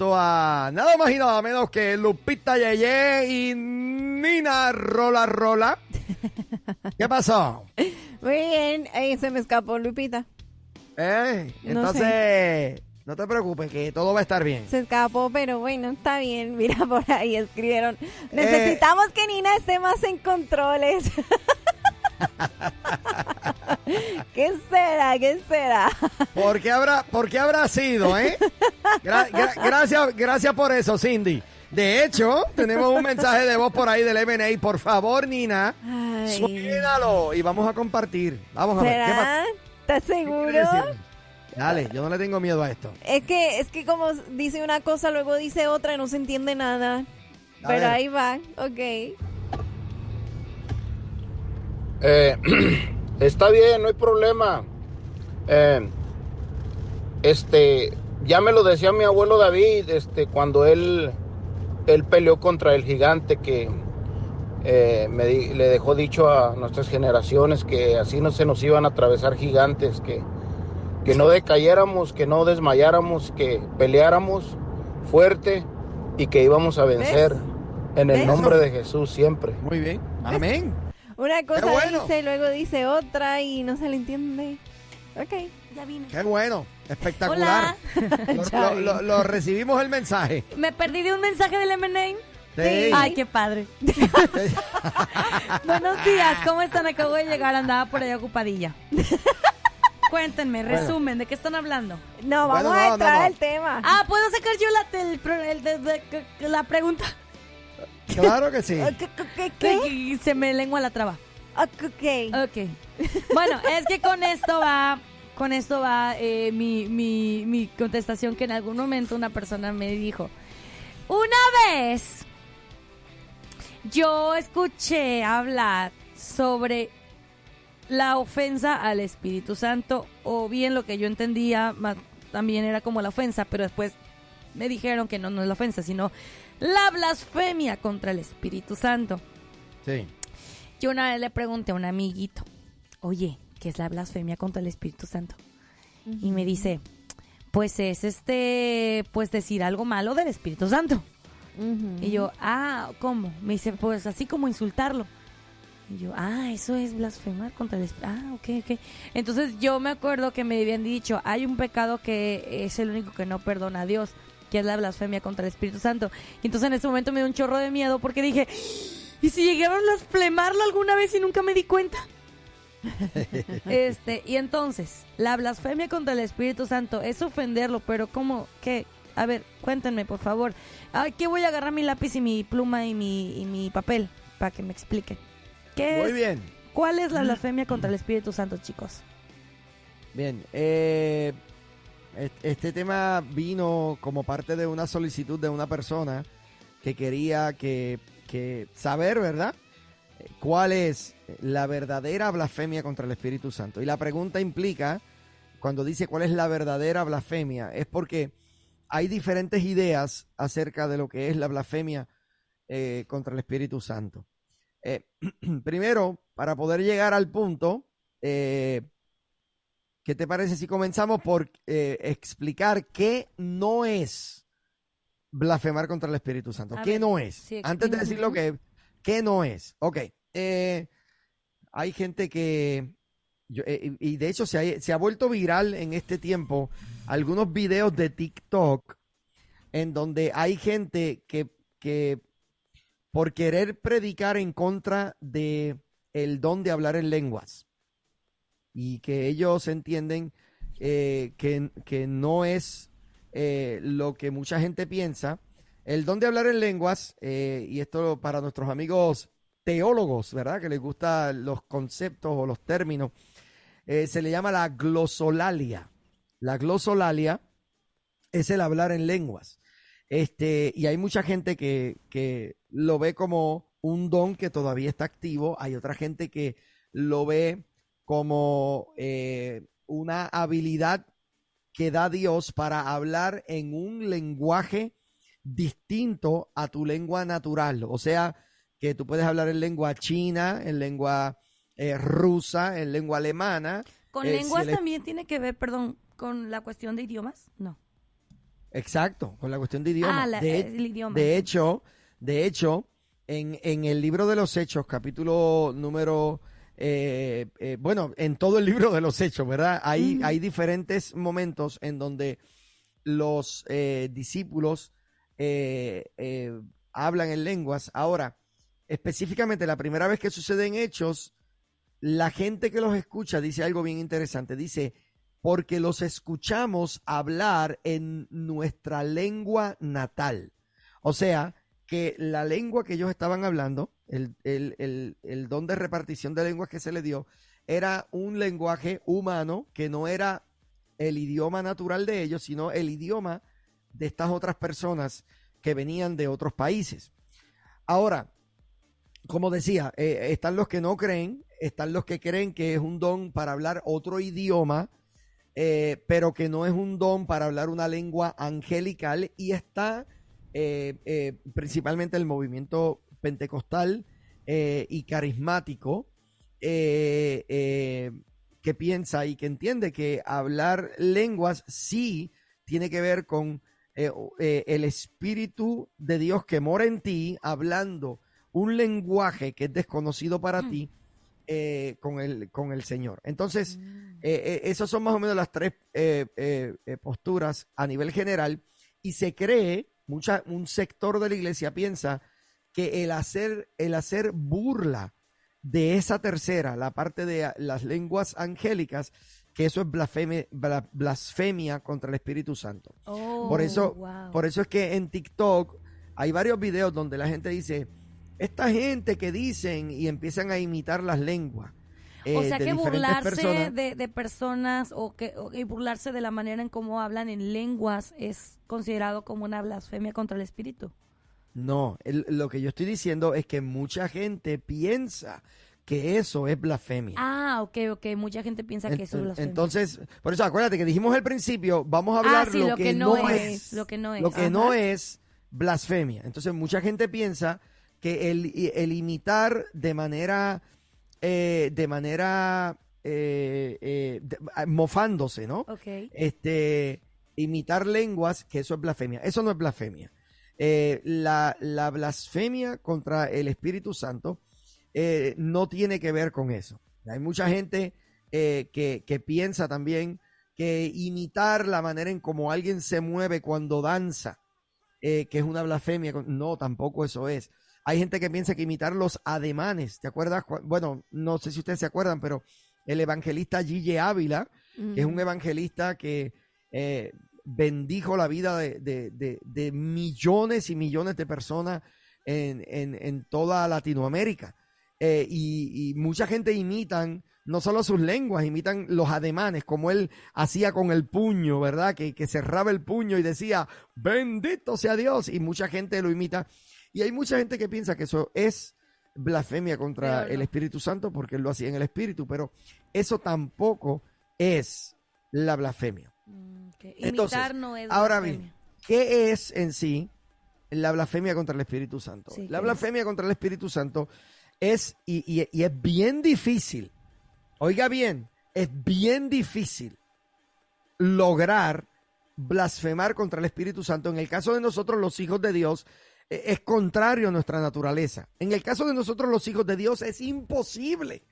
a nada más y nada menos que Lupita Yeye y Nina Rola Rola. ¿Qué pasó? Muy bien, ahí se me escapó Lupita. ¿Eh? No Entonces, no te preocupes, que todo va a estar bien. Se escapó, pero bueno, está bien. Mira, por ahí escribieron. Necesitamos que Nina esté más en controles. ¿Qué será? ¿Qué será? ¿Por qué habrá, por qué habrá sido, eh? Gra- gra- gracias, gracias por eso, Cindy. De hecho, tenemos un mensaje de voz por ahí del M&A. Por favor, Nina, Ay. y vamos a compartir. Vamos a ver. ¿Qué? ¿Será? ¿Estás ¿Qué seguro? Dale, yo no le tengo miedo a esto. Es que, es que como dice una cosa, luego dice otra y no se entiende nada. A Pero ver. ahí va, ok. Eh, está bien, no hay problema. Eh, este, ya me lo decía mi abuelo David, este, cuando él, él peleó contra el gigante que eh, me di- le dejó dicho a nuestras generaciones que así no se nos iban a atravesar gigantes, que, que no decayéramos, que no desmayáramos, que peleáramos fuerte y que íbamos a vencer en el ¿Ves? nombre de Jesús siempre. Muy bien. Amén. Una cosa bueno. dice, luego dice otra y no se le entiende. Ok. Ya vine. Qué bueno. Espectacular. Lo, Ya lo- vi. lo- lo recibimos el mensaje. Me perdí de un mensaje del M&A. Sí. Ay, qué padre. Buenos días, ¿cómo están? Acabo de llegar, andaba por allá ocupadilla. Cuéntenme, resumen, ¿de qué están hablando? No, vamos Bueno, a entrar no, no. al tema. Ah, ¿puedo sacar yo la, el el que- la pregunta? Claro que sí. ¿Qué? qué, Se me lengua la traba. Ok. Ok. Bueno, es que con esto va, con esto va eh, mi, mi, mi contestación que en algún momento una persona me dijo. Una vez yo escuché hablar sobre la ofensa al Espíritu Santo, o bien lo que yo entendía más, también era como la ofensa, pero después me dijeron que no, no es la ofensa, sino la blasfemia contra el Espíritu Santo. Sí. Yo una vez le pregunté a un amiguito, oye, ¿qué es la blasfemia contra el Espíritu Santo? Y me dice, pues es este, pues decir algo malo del Espíritu Santo. Y yo, ah, ¿cómo? Me dice, pues así como insultarlo. Y yo, ah, eso es blasfemar contra el Espíritu. Ah, ok, ok. Entonces yo me acuerdo que me habían dicho, hay un pecado que es el único que no perdona a Dios, que es la blasfemia contra el Espíritu Santo. Y entonces en ese momento me dio un chorro de miedo porque dije, ¿y si llegaron a blasfemarlo alguna vez y nunca me di cuenta? este, y entonces, la blasfemia contra el Espíritu Santo es ofenderlo, pero ¿cómo? ¿Qué? A ver, cuéntenme, por favor. Aquí voy a agarrar mi lápiz y mi pluma y mi, y mi papel para que me expliquen. ¿Qué Muy es? bien. ¿Cuál es la blasfemia contra el Espíritu Santo, chicos? Bien. eh, este tema vino como parte de una solicitud de una persona que quería que, que saber, ¿verdad? Eh, ¿Cuál es la verdadera blasfemia contra el Espíritu Santo? Y la pregunta implica, cuando dice cuál es la verdadera blasfemia, es porque hay diferentes ideas acerca de lo que es la blasfemia eh, contra el Espíritu Santo. Eh, primero, para poder llegar al punto, eh, ¿qué te parece si comenzamos por eh, explicar qué no es blasfemar contra el Espíritu Santo? A ¿Qué ver, no es? sí, Antes de decir lo que ¿qué no es? Ok. eh, hay gente que, yo- eh, y y de hecho se ha, se ha vuelto viral en este tiempo algunos videos de TikTok en donde hay gente que, que por querer predicar en contra de el don de hablar en lenguas y que ellos entienden eh, que, que no es eh, lo que mucha gente piensa. El don de hablar en lenguas, eh, y esto para nuestros amigos teólogos, ¿verdad? Que les gustan los conceptos o los términos, se le llama la glosolalia. La glosolalia es el hablar en lenguas. Este, y hay mucha gente que, que lo ve como un don que todavía está activo. Hay otra gente que lo ve como eh, una habilidad que da Dios para hablar en un lenguaje distinto a tu lengua natural. O sea, que tú puedes hablar en lengua china, en lengua eh, rusa, en lengua alemana. ¿Con Eh, lenguas si también tiene que ver, perdón, con la cuestión de idiomas? No. Exacto, con la cuestión de idioma. Ah, la- de, el idioma. de hecho, de hecho, en, en el libro de los Hechos, capítulo número, eh, eh, bueno, en todo el libro de los Hechos, ¿verdad? Hay, diferentes momentos en donde los eh, discípulos hablan en lenguas. Ahora, específicamente la primera vez que sucede en Hechos, la gente que los escucha dice algo bien interesante. Dice, porque los escuchamos hablar en nuestra lengua natal. O sea, que la lengua que ellos estaban hablando, el, el- el- don de repartición de lenguas que se le dio, era un lenguaje humano que no era el idioma natural de ellos, sino el idioma de estas otras personas que venían de otros países. Ahora, como decía, eh, están los que no creen, están los que creen que es un don para hablar otro idioma, eh, pero que no es un don para hablar una lengua angelical y está eh, principalmente el movimiento pentecostal eh, y carismático eh, eh, que piensa y que entiende que hablar lenguas sí tiene que ver con el espíritu de Dios que mora en ti hablando un lenguaje que es desconocido para Mm. ti con, el, con el Señor. Entonces, Mm. esas son más o menos las tres posturas a nivel general y se cree, mucha, un sector de la iglesia piensa que el hacer, el hacer burla de esa tercera, la parte de las lenguas angélicas, que eso es blasfemia, bla- blasfemia contra el Espíritu Santo. Oh, Por eso, wow. por eso es que en TikTok hay varios videos donde la gente dice, esta gente que dicen y empiezan a imitar las lenguas. eh, o sea de que burlarse personas. de, de personas o que o- y burlarse de la manera en cómo hablan en lenguas es considerado como una blasfemia contra el espíritu. No, el- lo que yo estoy diciendo es que mucha gente piensa que eso es blasfemia. Ah, ok, ok. Mucha gente piensa que eso es blasfemia. Entonces, por eso acuérdate que dijimos al principio, vamos a hablar ah, sí, lo, que, no es, Lo que no es. lo que no es blasfemia. Entonces, mucha gente piensa que el, el imitar de manera, eh, de manera eh, eh, de- mofándose, ¿no? Ok. este, imitar lenguas, que eso es blasfemia. Eso no es blasfemia. Eh, la, la blasfemia contra el Espíritu Santo eh, no tiene que ver con eso. Hay mucha gente eh, que, que piensa también que imitar la manera en cómo alguien se mueve cuando danza, que es una blasfemia. No, tampoco eso es. Hay gente que piensa que imitar los ademanes, ¿te acuerdas? Cu- Bueno, no sé si ustedes se acuerdan, pero el evangelista Gille Ávila, que es un evangelista que eh, bendijo la vida de, de- de- de millones y millones de personas en, en- en toda Latinoamérica. Eh, y, y mucha gente imitan no solo sus lenguas, imitan los ademanes, como él hacía con el puño, ¿verdad? Que, que cerraba el puño y decía, bendito sea Dios, y mucha gente lo imita. Y hay mucha gente que piensa que eso es blasfemia contra no. el Espíritu Santo porque él lo hacía en el Espíritu, pero eso tampoco es la blasfemia. Mm, Entonces, Imitar no es ahora bien, ¿qué es en sí la blasfemia contra el Espíritu Santo? Sí, la ¿qué blasfemia contra el Espíritu Santo es, y, y- y es bien difícil, oiga bien, es bien difícil lograr blasfemar contra el Espíritu Santo. En el caso de nosotros, los hijos de Dios, eh, es contrario a nuestra naturaleza. En el caso de nosotros, los hijos de Dios, es imposible.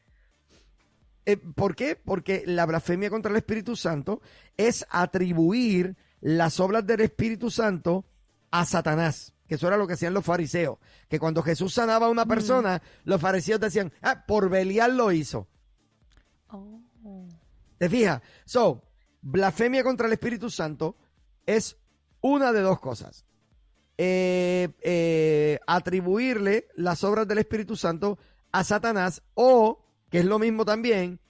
Eh, ¿Por qué? Porque la blasfemia contra el Espíritu Santo es atribuir las obras del Espíritu Santo a Satanás. Que eso era lo que hacían los fariseos. Que cuando Jesús sanaba a una persona, los fariseos decían, ah, por Belial lo hizo. Oh. ¿Te fijas? So, blasfemia contra el Espíritu Santo es una de dos cosas. Eh, eh, atribuirle las obras del Espíritu Santo a Satanás o, que es lo mismo también,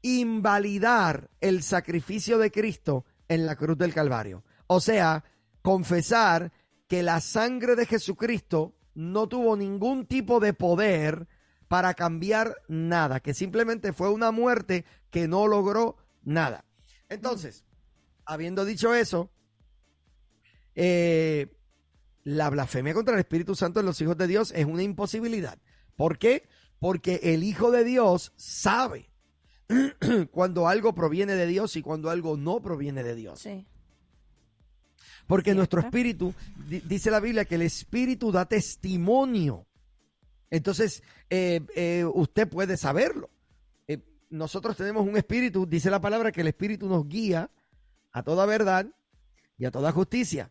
invalidar el sacrificio de Cristo en la cruz del Calvario. O sea, confesar que la sangre de Jesucristo no tuvo ningún tipo de poder para cambiar nada, que simplemente fue una muerte que no logró nada. Entonces, habiendo dicho eso, eh, la blasfemia contra el Espíritu Santo en los hijos de Dios es una imposibilidad. ¿Por qué? Porque el Hijo de Dios sabe cuando algo proviene de Dios y cuando algo no proviene de Dios. Sí. Porque nuestro espíritu, di- dice la Biblia que el espíritu da testimonio. Entonces, eh, eh, usted puede saberlo. Eh, nosotros tenemos un espíritu, dice la palabra, que el espíritu nos guía a toda verdad y a toda justicia.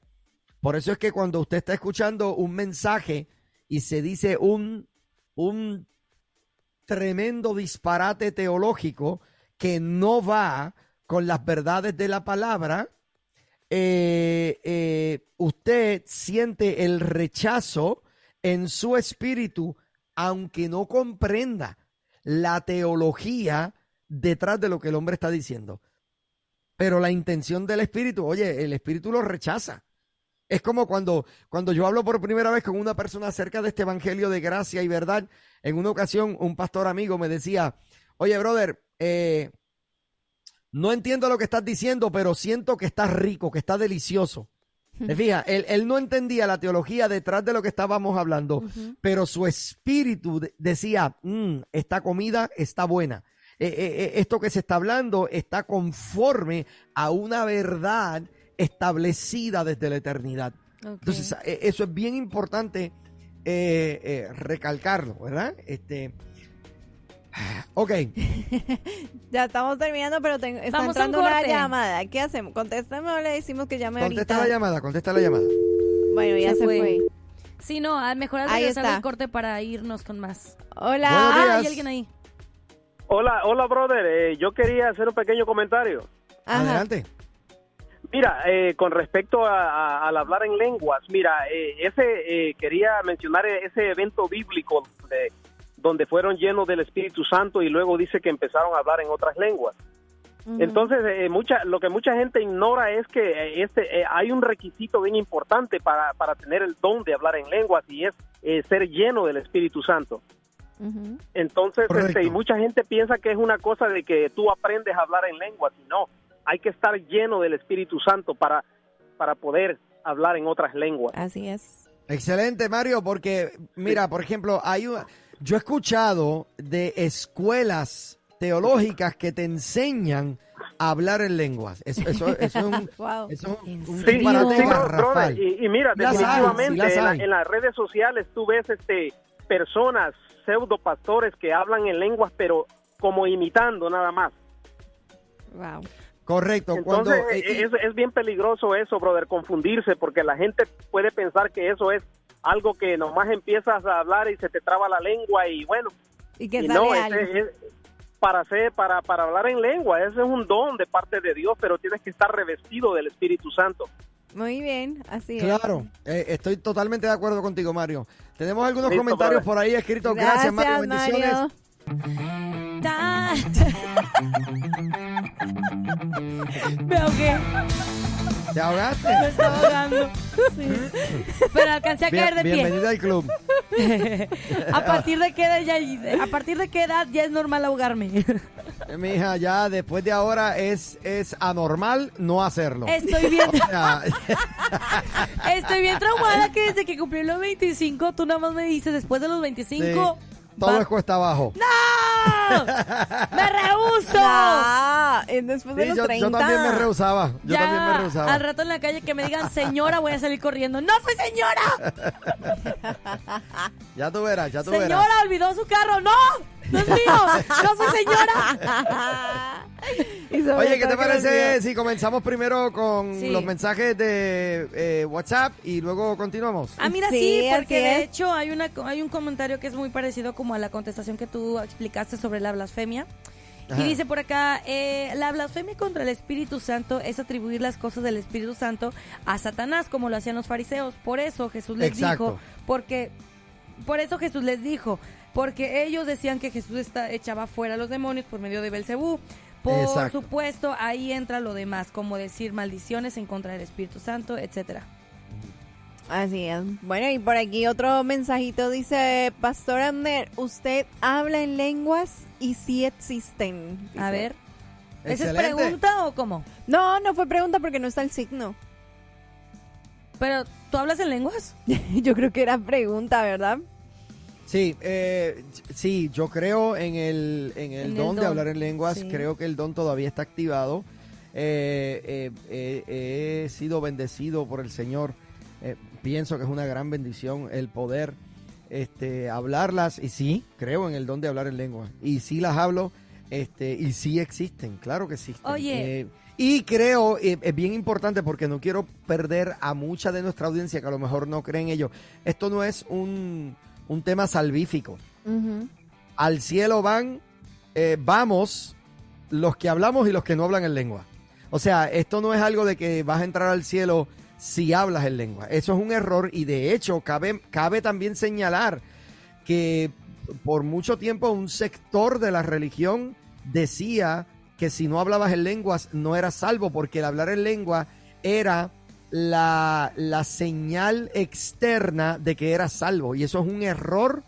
Por eso es que cuando usted está escuchando un mensaje y se dice un, un tremendo disparate teológico que no va con las verdades de la palabra, eh, eh, usted siente el rechazo en su espíritu, aunque no comprenda la teología detrás de lo que el hombre está diciendo. Pero la intención del espíritu, oye, el espíritu lo rechaza. Es como cuando, cuando yo hablo por primera vez con una persona acerca de este evangelio de gracia y verdad. En una ocasión, un pastor amigo me decía, oye, brother, eh, no entiendo lo que estás diciendo, pero siento que está rico, que está delicioso. ¿Te fijas? Él, él no entendía la teología detrás de lo que estábamos hablando, pero su espíritu de- decía, "Mm, esta comida está buena. Eh, eh, eh, esto que se está hablando está conforme a una verdad establecida desde la eternidad. Entonces, eh, eso es bien importante eh, eh, recalcarlo, ¿verdad? Este, ok, Ya estamos terminando, pero tengo- está Vamos entrando una llamada. ¿Qué hacemos? Contéstame o le decimos que llame contesta ahorita. la llamada, contesta la llamada. Bueno, ya Se se, fue. fue. Sí, no, a mejor al Ahí regresar está. del corte para irnos con más. Hola. Ah, hay alguien ahí. Hola, hola, brother. Eh, yo quería hacer un pequeño comentario. Ajá. Adelante. Mira, eh, con respecto a- a- al hablar en lenguas, mira, eh, ese eh, quería mencionar ese evento bíblico donde, donde fueron llenos del Espíritu Santo y luego dice que empezaron a hablar en otras lenguas. Entonces, eh, mucha, lo que mucha gente ignora es que eh, este, eh, hay un requisito bien importante para, para tener el don de hablar en lenguas y es eh, ser lleno del Espíritu Santo. Entonces, este, y mucha gente piensa que es una cosa de que tú aprendes a hablar en lenguas y no, hay que estar lleno del Espíritu Santo para, para poder hablar en otras lenguas. Así es. Excelente, Mario, porque mira, por ejemplo, hay un- yo he escuchado de escuelas teológicas que te enseñan a hablar en lenguas. Eso, eso, eso es un, Wow. eso es un- ¿En un Sí, brother, y, y mira, Sí las definitivamente sí en, la- en las redes sociales tú ves este personas, pseudo pastores que hablan en lenguas pero como imitando nada más. Wow. Correcto. Cuando, Entonces eh, y- es, es bien peligroso eso, brother, confundirse, porque la gente puede pensar que eso es algo que nomás empiezas a hablar y se te traba la lengua y bueno, Y que y sale no, es para hacer, para, para hablar en lengua, ese es un don de parte de Dios, pero tienes que estar revestido del Espíritu Santo. Muy bien, así es. Claro, eh, estoy totalmente de acuerdo contigo, Mario. Tenemos algunos Listo, comentarios por ahí escritos. Gracias, Mario. Bendiciones. Mario. Me ahogué, ¿Te ahogaste? me estaba ahogando. Sí. Pero alcancé a Bien- caer de pie. bienvenida al club. a partir de qué edad ya, a partir de qué edad ya es normal ahogarme. Eh, Mija, ya después de ahora es, es anormal no hacerlo. Estoy bien, O sea, estoy bien traumada que desde que cumplí los 25, tú nada más me dices después de los 25. sí, todo va- es cuesta abajo. ¡No! ¡Me rehuso! Ah, es después de Sí, los yo, 30. yo también me rehusaba. Yo ya también me rehusaba. al rato en la calle que me digan señora voy a salir corriendo. ¡No soy señora! Ya tú verás, ya tú verás. ¡Señora olvidó su carro! ¡No! ¡No es mío! ¡No soy señora! Y sobre Oye, ¿qué te parece si comenzamos primero con Sí. los mensajes de eh, WhatsApp y luego continuamos? Ah, mira, Sí, sí, porque de hecho hay una hay un comentario que es muy parecido como a la contestación que tú explicaste sobre la blasfemia. Ajá. Y dice por acá, eh, la blasfemia contra el Espíritu Santo es atribuir las cosas del Espíritu Santo a Satanás, como lo hacían los fariseos. Por eso Jesús les Exacto. dijo, porque, por eso Jesús les dijo, porque ellos decían que Jesús está, echaba fuera a los demonios por medio de Belcebú. Por Exacto. supuesto, ahí entra lo demás, como decir maldiciones en contra del Espíritu Santo, etcétera. Así es. Bueno, y por aquí otro mensajito dice, Pastor Amner, ¿usted habla en lenguas y sí existen? Dice. A ver. ¿Esa es pregunta o cómo? No, no fue pregunta porque no está el signo. Pero, ¿tú hablas en lenguas? Yo creo que era pregunta, ¿verdad? Sí, eh, sí, yo creo en el, en el En el don de hablar en lenguas. sí. Creo que el don todavía está activado. Eh, eh, eh, he sido bendecido por el Señor. Eh, pienso que es una gran bendición el poder este, hablarlas. Y sí, creo en el don de hablar en lenguas. Y sí las hablo. Este, y sí existen, claro que existen. Oye. Y creo, es bien importante porque no quiero perder a mucha de nuestra audiencia que a lo mejor no creen ello. Esto no es un, un tema salvífico. Al cielo van, eh, vamos los que hablamos y los que no hablan en lengua. O sea, esto no es algo de que vas a entrar al cielo si hablas en lengua. Eso es un error y de hecho cabe, cabe también señalar que por mucho tiempo un sector de la religión decía que si no hablabas en lenguas no eras salvo porque el hablar en lengua era la, la señal externa de que eras salvo y eso es un error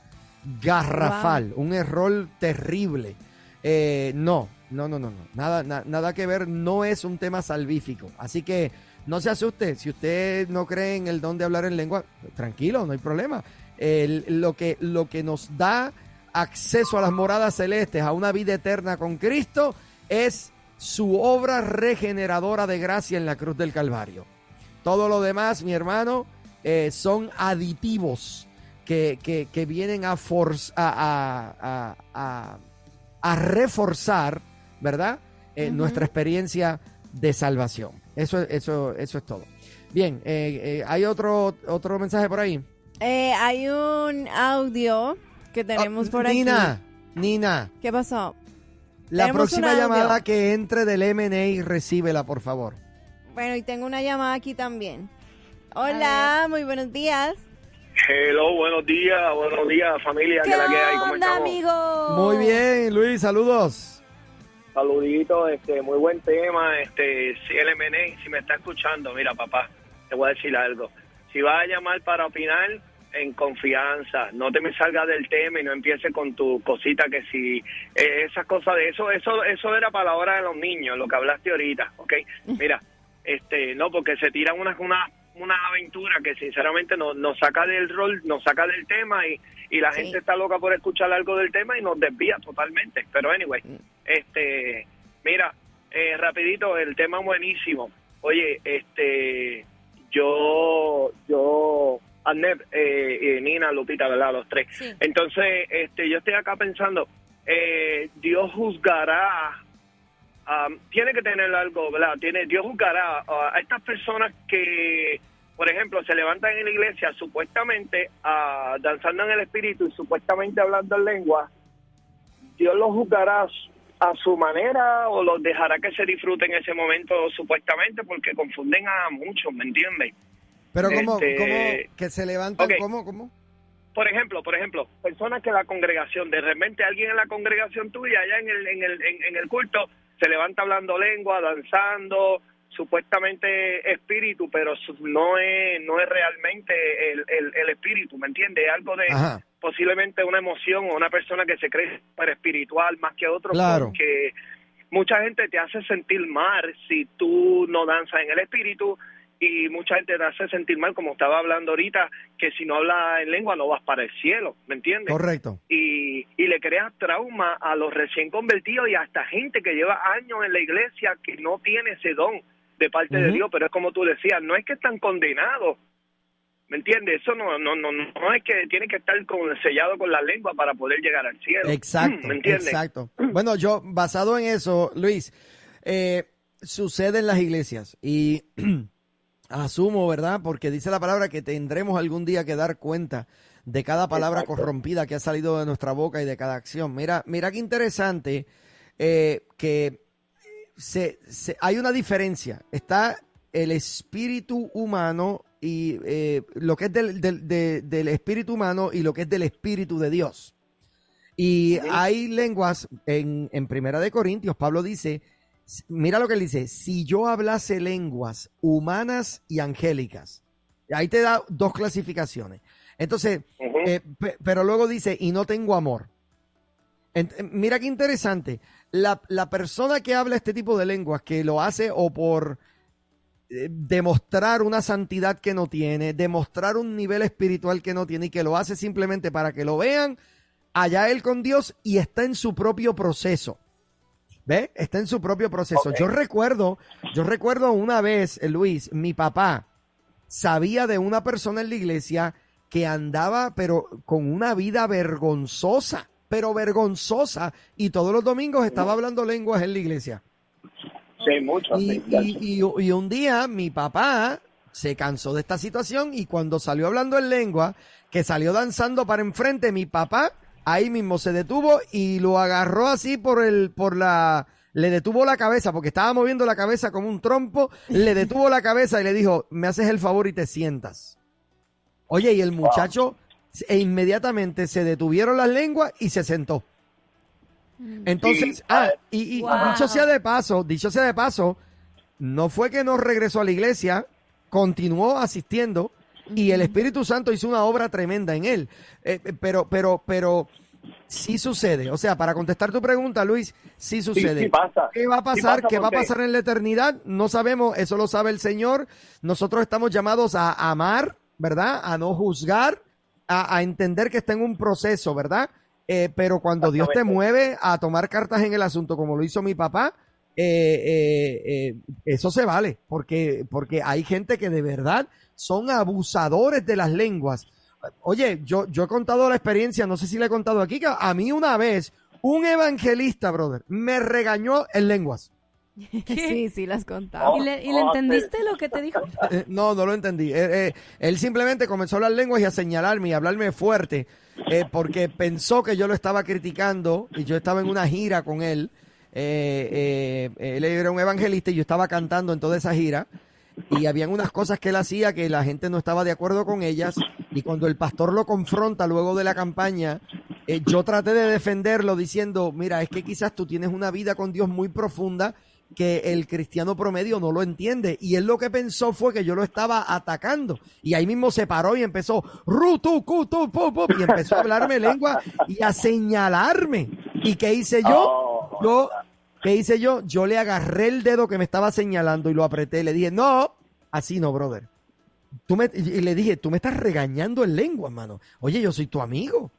garrafal, un error terrible. Eh, no, no, no, no, no. Nada, na- nada que ver, no es un tema salvífico. Así que no se asuste. Si usted no cree en el don de hablar en lengua, tranquilo, no hay problema. Lo, que, lo que nos da acceso a las moradas celestes, a una vida eterna con Cristo, es su obra regeneradora de gracia en la cruz del Calvario. Todo lo demás, mi hermano, eh, son aditivos que, que- que vienen a, forz- a, a- a- a- a reforzar, ¿verdad? Eh. Nuestra experiencia de salvación. Eso, eso, eso es todo. Bien, eh, eh, ¿hay otro, otro mensaje por ahí? Hay un audio que tenemos Ah, por Nina, aquí. Nina, ¿Qué pasó? la Tenemos próxima llamada que entre del M&A, recíbela, por favor. Bueno, y tengo una llamada aquí también. Hola, muy buenos días. Hello, buenos días, buenos días familia, ¿Qué que la que hay, ¿cómo onda, estamos? amigo? Muy bien, Luis, saludos. Saludito, este, muy buen tema, este, si el MNE, si me está escuchando, mira papá, te voy a decir algo, si vas a llamar para opinar, en confianza, no te me salgas del tema y no empieces con tu cosita que si, eh, esas cosas de eso, eso, eso era para la hora de los niños, lo que hablaste ahorita, ¿ok? Mira, este, no, porque se tiran unas, una, una aventura que sinceramente nos, nos saca del rol, nos saca del tema y, y la Sí. gente está loca por escuchar algo del tema y nos desvía totalmente, pero anyway, este, mira, eh, rapidito, el tema buenísimo. Oye, este, yo, yo, Annette, eh, eh, Nina, Lupita, ¿verdad? Los tres. Sí. Entonces, este, yo estoy acá pensando, eh, Dios juzgará, am, tiene que tener algo, ¿verdad? Tiene, Dios juzgará ah, a estas personas que, por ejemplo, se levantan en la iglesia supuestamente ah, danzando en el espíritu y supuestamente hablando en lengua, Dios los juzgará a su manera o los dejará que se disfruten en ese momento supuestamente porque confunden a muchos, ¿me entiendes? Pero ¿cómo, Este, cómo que se levantan? ¿Cómo, cómo? Por ejemplo, por ejemplo, personas que la congregación, de repente alguien en la congregación tuya, allá en el, en el, en, en el culto, se levanta hablando lengua, danzando, supuestamente espíritu, pero no es, no es realmente el, el, el espíritu, ¿me entiendes? Es algo de Ajá. posiblemente una emoción o una persona que se cree super espiritual más que otro, Claro. porque mucha gente te hace sentir mal si tú no danzas en el espíritu y mucha gente te hace sentir mal, como estaba hablando ahorita, que si no hablas en lengua no vas para el cielo, ¿me entiendes? Correcto. y, y le creas trauma a los recién convertidos y hasta gente que lleva años en la iglesia que no tiene ese don de parte de. Dios, pero es como tú decías, no es que están condenados, ¿me entiendes? Eso no, no, no, no es que tiene que estar con, sellado con la lengua para poder llegar al cielo. Exacto, ¿me entiendes? exacto. Bueno, yo, basado en eso, Luis, eh, sucede en las iglesias y asumo, ¿verdad? Porque dice la palabra que tendremos algún día que dar cuenta de cada palabra Exacto. corrompida que ha salido de nuestra boca y de cada acción. Mira, mira qué interesante eh, que se, se- hay una diferencia. Está el espíritu humano y eh, lo que es del, del- de- del espíritu humano y lo que es del espíritu de Dios. Y hay lenguas en, en Primera de Corintios, Pablo dice, mira lo que él dice, si yo hablase lenguas humanas y angélicas, Ahí te da dos clasificaciones. Entonces, eh, pe- pero luego dice, y no tengo amor. Ent- eh, mira qué interesante. La, la persona que habla este tipo de lenguas, que lo hace o por eh, demostrar una santidad que no tiene, demostrar un nivel espiritual que no tiene y que lo hace simplemente para que lo vean, allá él con Dios y está en su propio proceso. ¿Ve? Está en su propio proceso. Yo recuerdo, yo recuerdo una vez, eh, Luis, mi papá sabía de una persona en la iglesia que andaba, pero con una vida vergonzosa, pero vergonzosa, y todos los domingos estaba hablando lenguas en la iglesia. Sí, mucho. Y, y un día mi papá se cansó de esta situación y cuando salió hablando en lengua, que salió danzando para enfrente, mi papá ahí mismo se detuvo y lo agarró así por el, por la, le detuvo la cabeza porque estaba moviendo la cabeza como un trompo, le detuvo la cabeza y le dijo, me haces el favor y te sientas. Oye, y el muchacho e inmediatamente se detuvieron las lenguas y se sentó. Entonces, Sí. ah, y, y Wow. dicho sea de paso, dicho sea de paso, no fue que no regresó a la iglesia, continuó asistiendo y el Espíritu Santo hizo una obra tremenda en él. Eh, eh, pero, pero, pero sí sucede. O sea, para contestar tu pregunta, Luis, sí sucede. sí pasa. ¿Qué va a Sí pasar? pasa ¿Qué va a pasar en la eternidad? No sabemos, eso lo sabe el Señor. Nosotros estamos llamados a amar, ¿verdad? A no juzgar, a, a entender que está en un proceso, ¿verdad? Eh, pero cuando Dios te mueve a tomar cartas en el asunto, como lo hizo mi papá, eh, eh, eso se vale, porque, porque hay gente que de verdad son abusadores de las lenguas. Oye, yo, yo he contado la experiencia, no sé si le he contado aquí, que a mí una vez un evangelista, brother, me regañó en lenguas. Sí, sí, las contaba. ¿Y le, y le Oh, entendiste lo que te dijo? Eh, no, no lo entendí. Eh, eh, él simplemente comenzó a hablar lenguas y a señalarme y a hablarme fuerte, eh, porque pensó que yo lo estaba criticando y yo estaba en una gira con él. Eh, eh, él era un evangelista y yo estaba cantando en toda esa gira. Y habían unas cosas que él hacía que la gente no estaba de acuerdo con ellas. Y cuando el pastor lo confronta luego de la campaña, eh, yo traté de defenderlo diciendo, mira, es que quizás tú tienes una vida con Dios muy profunda que el cristiano promedio no lo entiende. Y él lo que pensó fue que yo lo estaba atacando. Y ahí mismo se paró y empezó, "Ru, tu, cu, tu, pu, pu", y empezó a hablarme lengua y a señalarme. ¿Y qué hice yo? Oh, Yo, ¿qué hice yo? Yo le agarré el dedo que me estaba señalando y lo apreté. Le dije, no, así no, brother. Tú me, y le dije, tú me estás regañando en lengua, mano. Oye, yo soy tu amigo.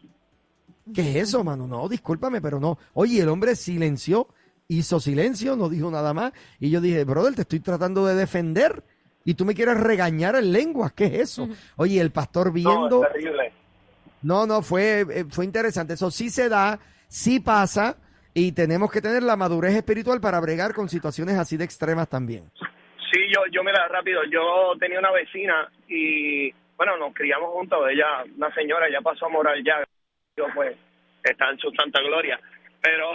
¿Qué es eso, mano? No, discúlpame, pero no. Oye, el hombre silenció, hizo silencio, no dijo nada más. Y yo dije, brother, te estoy tratando de defender y tú me quieres regañar en lengua. ¿Qué es eso? Oye, el pastor viendo... terrible. No, no, fue, eh, fue interesante. Eso sí se da, sí pasa, y tenemos que tener la madurez espiritual para bregar con situaciones así de extremas también. Sí, yo, yo mira, rápido, yo tenía una vecina y, bueno, nos criamos juntos, ella, una señora, ya pasó a morar ya, yo pues, está en su santa gloria, pero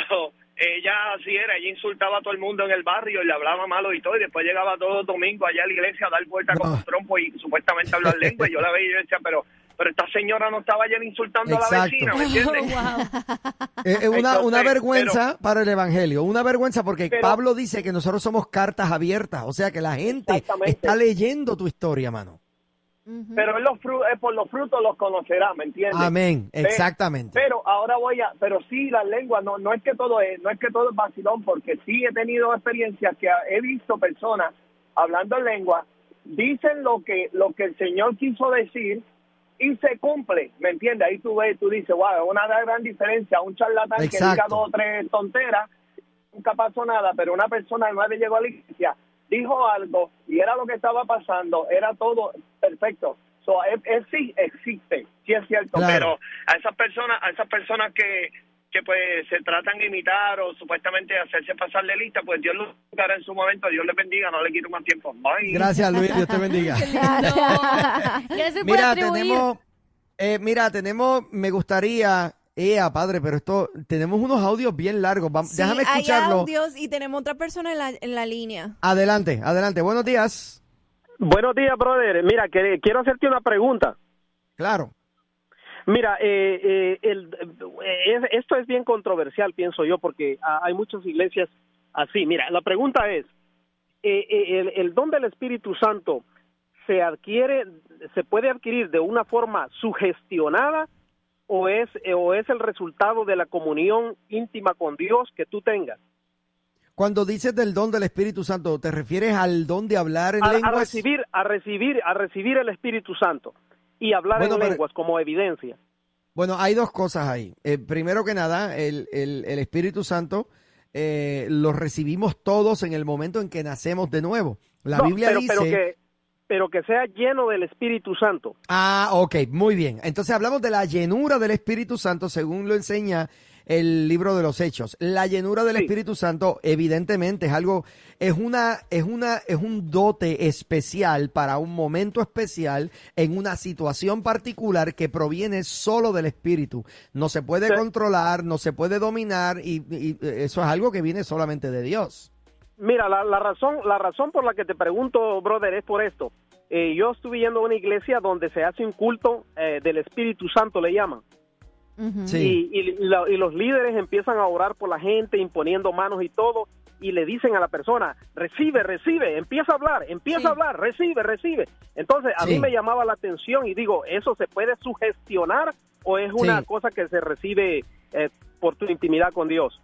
ella así era, ella insultaba a todo el mundo en el barrio y le hablaba malo y todo, y después llegaba todos los domingos allá a la iglesia a dar vuelta con un trompo y supuestamente hablar lengua, y yo la veía y yo decía, pero pero esta señora no estaba ayer insultando a la vecina, ¿me entiendes? wow. Es una, Entonces, una vergüenza para el Evangelio, una vergüenza porque Pero- Pablo dice que nosotros somos cartas abiertas, o sea que la gente está leyendo tu historia, mano. Pero en los eh, por los frutos los conocerá, ¿me entiendes? Amén, exactamente. Pero ahora voy a, pero sí las lenguas no no es que todo es, no es que todo es vacilón porque sí he tenido experiencias que he visto personas hablando en lengua dicen lo que lo que el Señor quiso decir y se cumple, ¿me entiendes? Ahí tú ves, tú dices, wow, es una gran diferencia, un charlatán que diga dos o tres tonteras, nunca pasó nada, pero una persona nueva llegó a la iglesia, dijo algo y era lo que estaba pasando, era todo perfecto. So, es, es- sí existe, sí es cierto, Claro. pero a esas personas, a esas personas que, que pues se tratan de imitar o supuestamente hacerse pasar de lista, pues Dios los juzgará en su momento, Dios les bendiga, no le quito más tiempo. Bye. Gracias, Luis, Dios te bendiga. Mira, atribuir. tenemos, eh, mira, tenemos, me gustaría, ea, padre, pero esto, tenemos unos audios bien largos. Sí, déjame hay escucharlo. audios y tenemos otra persona en la, en la línea. Adelante, adelante. Buenos días. Buenos días, brother. Mira, que, quiero hacerte una pregunta. Claro. Mira, eh, eh, el, eh, es- esto es bien controversial, pienso yo, porque hay muchas iglesias así. Mira, la pregunta es, eh, eh, el, el don del Espíritu Santo se adquiere, se puede adquirir de una forma sugestionada o es, o es el resultado de la comunión íntima con Dios que tú tengas. Cuando dices del don del Espíritu Santo, ¿te refieres al don de hablar en A, a lenguas? recibir, a recibir, a recibir el Espíritu Santo y hablar Bueno, en pero- lenguas como evidencia. Bueno, hay dos cosas ahí. Eh, primero que nada, el, el- el Espíritu Santo eh, lo recibimos todos en el momento en que nacemos de nuevo. La No, Biblia pero, dice... pero que, pero que sea lleno del Espíritu Santo. Ah, ok, muy bien. Entonces hablamos de la llenura del Espíritu Santo según lo enseña el libro de los Hechos. La llenura del Sí. Espíritu Santo, evidentemente, es algo, es una, es una, es un dote especial para un momento especial en una situación particular que proviene solo del Espíritu. No se puede Sí. controlar, no se puede dominar y, y eso es algo que viene solamente de Dios. Mira, la, la razón, la razón por la que te pregunto, brother, es por esto. Eh, yo estuve yendo a una iglesia donde se hace un culto eh, del Espíritu Santo, le llaman. Sí. Y, y, la- y los líderes empiezan a orar por la gente, imponiendo manos y todo, y le dicen a la persona, recibe, recibe, empieza a hablar, empieza Sí. a hablar, recibe, recibe. Entonces, a Sí. mí me llamaba la atención y digo, ¿eso se puede sugestionar o es una Sí. cosa que se recibe eh, por tu intimidad con Dios?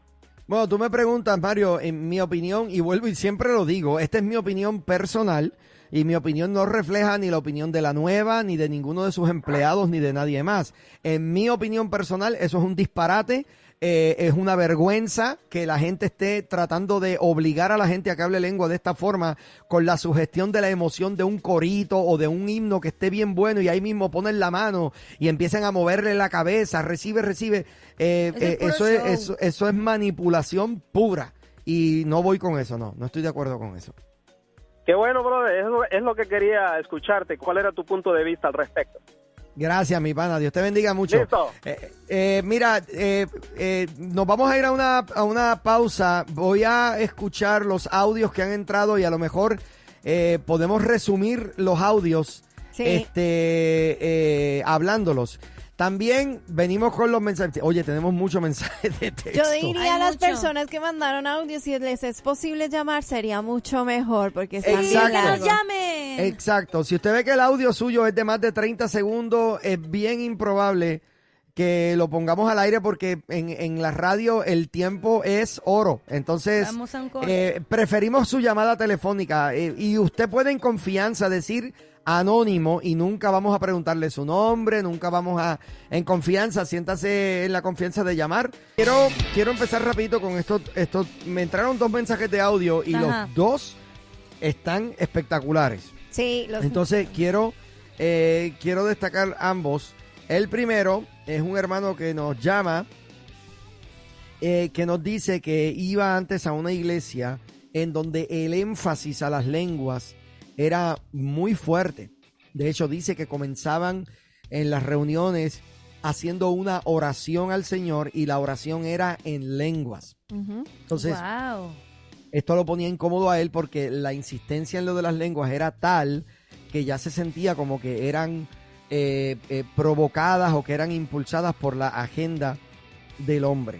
Bueno, tú me preguntas, Mario, en mi opinión, y vuelvo y siempre lo digo, esta es mi opinión personal y mi opinión no refleja ni la opinión de la nueva, ni de ninguno de sus empleados, ni de nadie más. En mi opinión personal, eso es un disparate, eh, es una vergüenza que la gente esté tratando de obligar a la gente a que hable lengua de esta forma, con la sugestión de la emoción de un corito o de un himno que esté bien bueno y ahí mismo ponen la mano y empiezan a moverle la cabeza, recibe, recibe. Eh, Es eh, eso, es, eso, eso es manipulación pura. Y no voy con eso, no, no estoy de acuerdo con eso. Qué bueno, brother, es lo, es lo que quería escucharte. ¿Cuál era tu punto de vista al respecto? Gracias, mi pana. Dios te bendiga mucho. Listo. Eh, eh, mira, eh, eh, nos vamos a ir a una, a una pausa. Voy a escuchar los audios que han entrado y a lo mejor eh, podemos resumir los audios Sí. este, eh, hablándolos. También venimos con los mensajes. Oye, tenemos muchos mensajes de texto. Yo diría Hay a las mucho. personas que mandaron audio, si les es posible llamar, sería mucho mejor, porque bien Exacto. ¡Que nos largos. llamen! Exacto. Si usted ve que el audio suyo es de más de 30 segundos, es bien improbable que lo pongamos al aire porque en, en la radio el tiempo es oro. Entonces, Vamos a un corte. eh, preferimos su llamada telefónica eh, y usted puede en confianza decir anónimo y nunca vamos a preguntarle su nombre, nunca vamos a en confianza, siéntase en la confianza de llamar. Quiero quiero empezar rapidito con esto esto me entraron dos mensajes de audio y Ajá. los dos están espectaculares. Sí, los Entonces quiero, eh, quiero destacar ambos. El primero es un hermano que nos llama, eh, que nos dice que iba antes a una iglesia en donde el énfasis a las lenguas era muy fuerte. De hecho, dice que comenzaban en las reuniones haciendo una oración al Señor y la oración era en lenguas. Entonces, wow. esto lo ponía incómodo a él porque la insistencia en lo de las lenguas era tal que ya se sentía como que eran eh, eh, provocadas o que eran impulsadas por la agenda del hombre.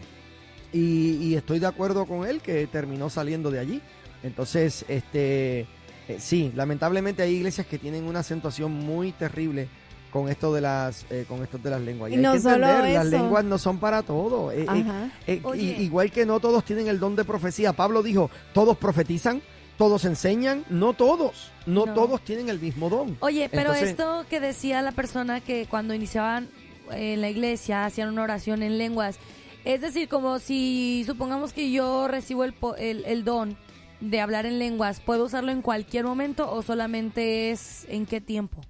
Y, y estoy de acuerdo con él que terminó saliendo de allí. Entonces, este, eh, sí, lamentablemente hay iglesias que tienen una acentuación muy terrible con esto de las, eh, con esto de las lenguas. Y, Y hay no que solo entender, las lenguas no son para todo. Eh, eh, Ajá. eh, igual que no todos tienen el don de profecía. Pablo dijo, todos profetizan, todos enseñan, no todos, no, No. todos tienen el mismo don. Oye, pero Entonces- esto que decía la persona que cuando iniciaban en la iglesia hacían una oración en lenguas, es decir, como si supongamos que yo recibo el, po- el, el don de hablar en lenguas, ¿puedo usarlo en cualquier momento o solamente es en qué tiempo?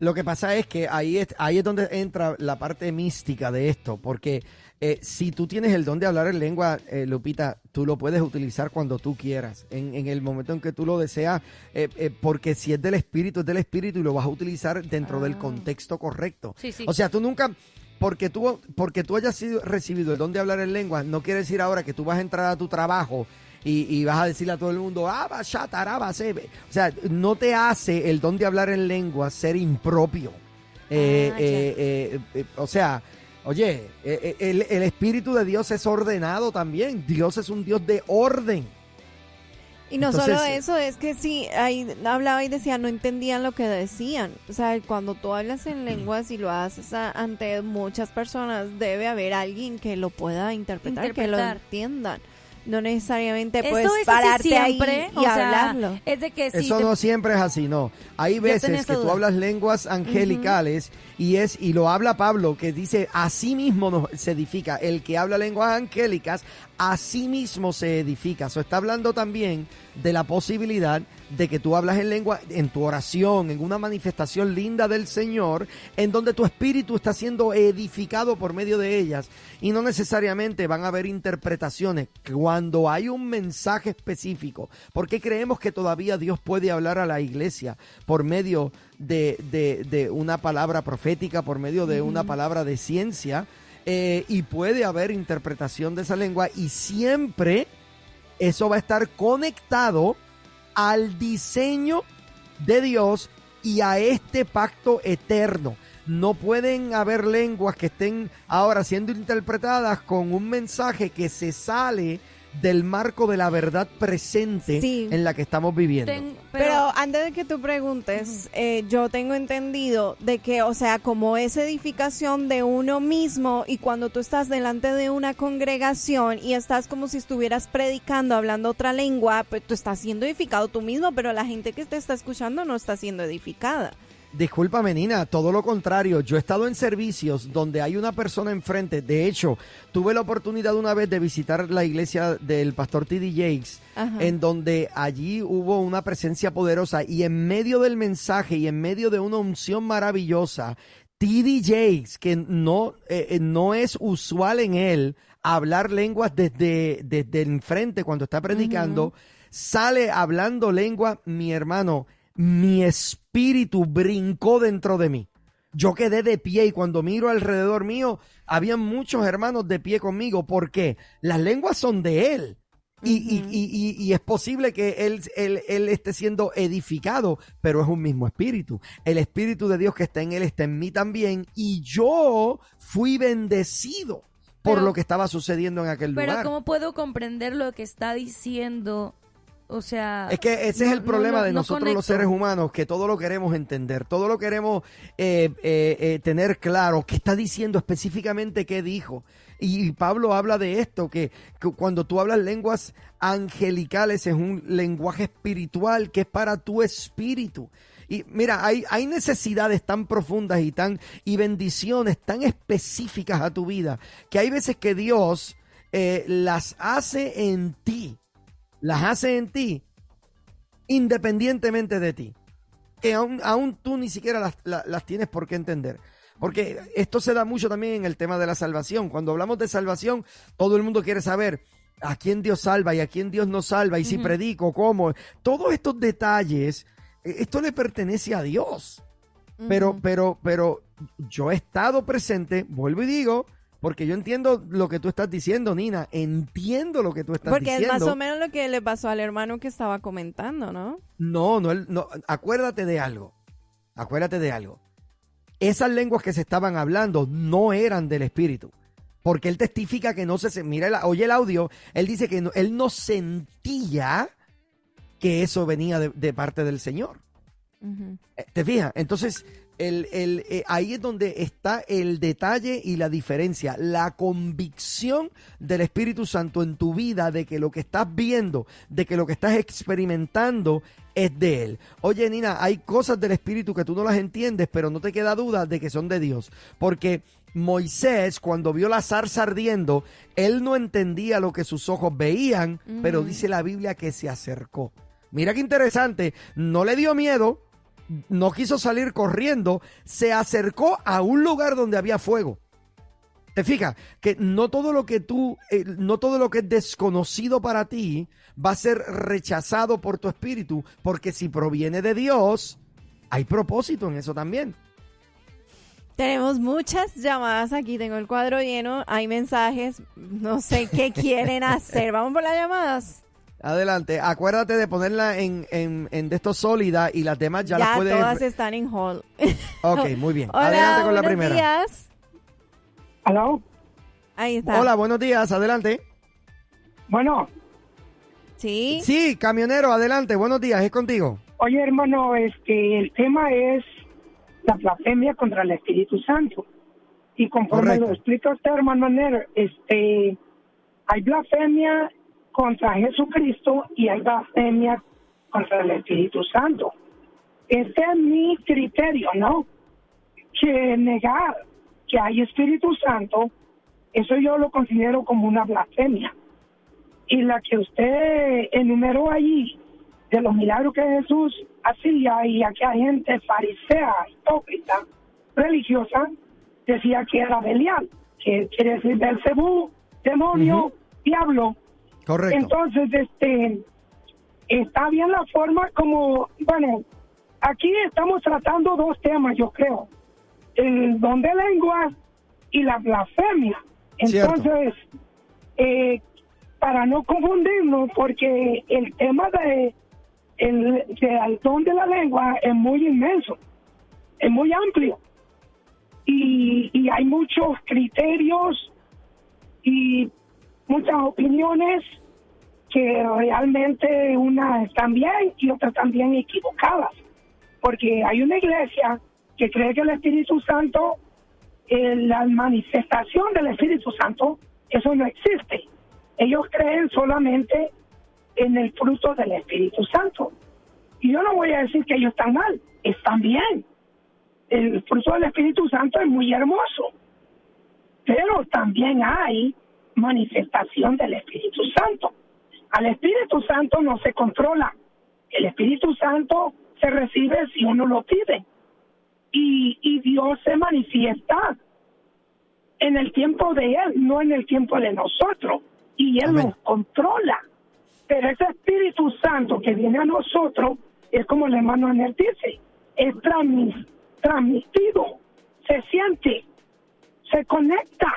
Lo que pasa es que ahí es, ahí es donde entra la parte mística de esto, porque eh, si tú tienes el don de hablar en lengua, eh, Lupita, tú lo puedes utilizar cuando tú quieras, en, en el momento en que tú lo deseas, eh, eh, porque si es del espíritu, es del espíritu y lo vas a utilizar dentro del Ah. contexto correcto. Sí, sí. O sea, tú nunca, porque tú, porque tú hayas sido, recibido el don de hablar en lengua, no quiere decir ahora que tú vas a entrar a tu trabajo y, y vas a decirle a todo el mundo, ah, va, sebe". O sea, no te hace el don de hablar en lengua ser impropio. Eh, Ah, eh, eh, eh, o sea, oye, el, el Espíritu de Dios es ordenado también. Dios es un Dios de orden. Y no Entonces, solo eso, es que sí, ahí hablaba y decía, no entendían lo que decían. O sea, cuando tú hablas en lenguas y lo haces a- ante muchas personas, debe haber alguien que lo pueda interpretar, que lo Interpretar. entiendan. No necesariamente Eso puedes es así pararte siempre, ahí y o sea, hablarlo. es de que si Eso te- no siempre es así, no. Hay veces que tú hablas lenguas angelicales y es y lo habla Pablo que dice así mismo nos- se edifica. El que habla lenguas angélicas así mismo se edifica. Eso está hablando también de la posibilidad de que tú hablas en lengua en tu oración, en una manifestación linda del Señor, en donde tu espíritu está siendo edificado por medio de ellas y no necesariamente van a haber interpretaciones cuando hay un mensaje específico. ¿Por qué creemos que todavía Dios puede hablar a la iglesia por medio de, de- de una palabra profética, por medio de una palabra de ciencia? Eh, y puede haber interpretación de esa lengua y siempre eso va a estar conectado al diseño de Dios y a este pacto eterno. No pueden haber lenguas que estén ahora siendo interpretadas con un mensaje que se sale del marco de la verdad presente Sí. en la que estamos viviendo. ten- Pero, antes de que tú preguntes, eh, yo tengo entendido de que, o sea, como es edificación de uno mismo y cuando tú estás delante de una congregación y estás como si estuvieras predicando, hablando otra lengua, pues tú estás siendo edificado tú mismo, pero la gente que te está escuchando no está siendo edificada. Discúlpame, Nina, todo lo contrario. Yo he estado en servicios donde hay una persona enfrente. De hecho, tuve la oportunidad una vez de visitar la iglesia del pastor T.D. Jakes, Ajá. en donde allí hubo una presencia poderosa y en medio del mensaje y en medio de una unción maravillosa, T.D. Jakes, que no, eh, eh, no es usual en él hablar lenguas desde, desde enfrente cuando está predicando, sale hablando lengua, mi hermano, mi espíritu brincó dentro de mí. Yo quedé de pie y cuando miro alrededor mío, había muchos hermanos de pie conmigo. ¿Por qué? Las lenguas son de él. Y, y- y- y- y es posible que él, él, él esté siendo edificado, pero es un mismo espíritu. El espíritu de Dios que está en él está en mí también. Y yo fui bendecido por Pero- lo que estaba sucediendo en aquel Pero lugar. ¿cómo puedo comprender lo que está diciendo? O sea... Es que ese no- es el problema no- de no nosotros los seres humanos, que todo lo queremos entender, todo lo queremos eh, eh, eh, tener claro, qué está diciendo específicamente, qué dijo. Y, Pablo habla de esto, que, que cuando tú hablas lenguas angelicales es un lenguaje espiritual que es para tu espíritu. Y mira, hay, hay necesidades tan profundas y tan y bendiciones tan específicas a tu vida que hay veces que Dios las hace en ti las hace en ti independientemente de ti. Que aún, aún tú ni siquiera las, la- las tienes por qué entender. Porque esto se da mucho también en el tema de la salvación. Cuando hablamos de salvación, todo el mundo quiere saber a quién Dios salva y a quién Dios no salva y si predico, cómo. Todos estos detalles, eh, esto le pertenece a Dios. Pero, pero, pero yo he estado presente, vuelvo y digo, porque yo entiendo lo que tú estás diciendo, Nina. Entiendo lo que tú estás Porque es diciendo. más o menos lo que le pasó al hermano que estaba comentando, ¿no? No, no, no, acuérdate de algo. Acuérdate de algo. Esas lenguas que se estaban hablando no eran del Espíritu. Porque él testifica que no se... Mira, el- oye el audio, él dice que no- él no sentía que eso venía de, de parte del Señor. Eh, ¿Te fijas? Entonces, el, el, eh, ahí es donde está el detalle y la diferencia. La convicción del Espíritu Santo en tu vida de que lo que estás viendo, de que lo que estás experimentando es de Él. Oye, Nina, hay cosas del Espíritu que tú no las entiendes, pero no te queda duda de que son de Dios. Porque Moisés, cuando vio la zarza ardiendo, él no entendía lo que sus ojos veían, pero dice la Biblia que se acercó. Mira qué interesante, no le dio miedo, no quiso salir corriendo, se acercó a un lugar donde había fuego. Te fijas que no todo lo que tú, eh, no todo lo que es desconocido para ti va a ser rechazado por tu espíritu, porque si proviene de Dios, hay propósito en eso también. Tenemos muchas llamadas aquí, tengo el cuadro lleno, hay mensajes, no sé qué quieren hacer. Vamos por las llamadas. Adelante, acuérdate de ponerla en, en, en de esto sólida y las demás ya, Ya, las puedes. todas están en hall. Ok, muy bien. Hola, adelante con la buenos primera. días. ¿Aló? Ahí está. Hola, buenos días, adelante. Bueno, Sí. Sí, camionero, adelante, buenos días, es contigo. Oye, hermano, este, el tema es la blasfemia contra el Espíritu Santo. Y conforme Correcto. lo explica usted, hermano Ner, este, hay blasfemia contra Jesucristo y hay blasfemia contra el Espíritu Santo. Este es mi criterio, ¿no? Que negar que hay Espíritu Santo, eso yo lo considero como una blasfemia. Y la que usted enumeró allí, de los milagros que Jesús hacía y aquella gente farisea, hipócrita, religiosa, decía que era Belial, que quiere decir Belcebú, demonio, diablo. Correcto. Entonces, este, está bien la forma como, bueno, aquí estamos tratando dos temas, yo creo, el don de lenguas y la blasfemia. Entonces, eh, para no confundirnos, porque el tema de el, del don de la lengua es muy inmenso, es muy amplio y, y hay muchos criterios y muchas opiniones que realmente unas están bien y otras también equivocadas, porque hay una iglesia que cree que el Espíritu Santo, eh, la manifestación del Espíritu Santo, eso no existe. Ellos creen solamente en el fruto del Espíritu Santo. Y yo no voy a decir que ellos están mal, están bien. El fruto del Espíritu Santo es muy hermoso, pero también hay manifestación del Espíritu Santo. Al Espíritu Santo no se controla. El Espíritu Santo se recibe si uno lo pide. Y, y Dios se manifiesta en el tiempo de Él, no en el tiempo de nosotros. Y Él Amén. nos controla. Pero ese Espíritu Santo que viene a nosotros es como el hermano Anel dice, es transmitido, se siente, se conecta.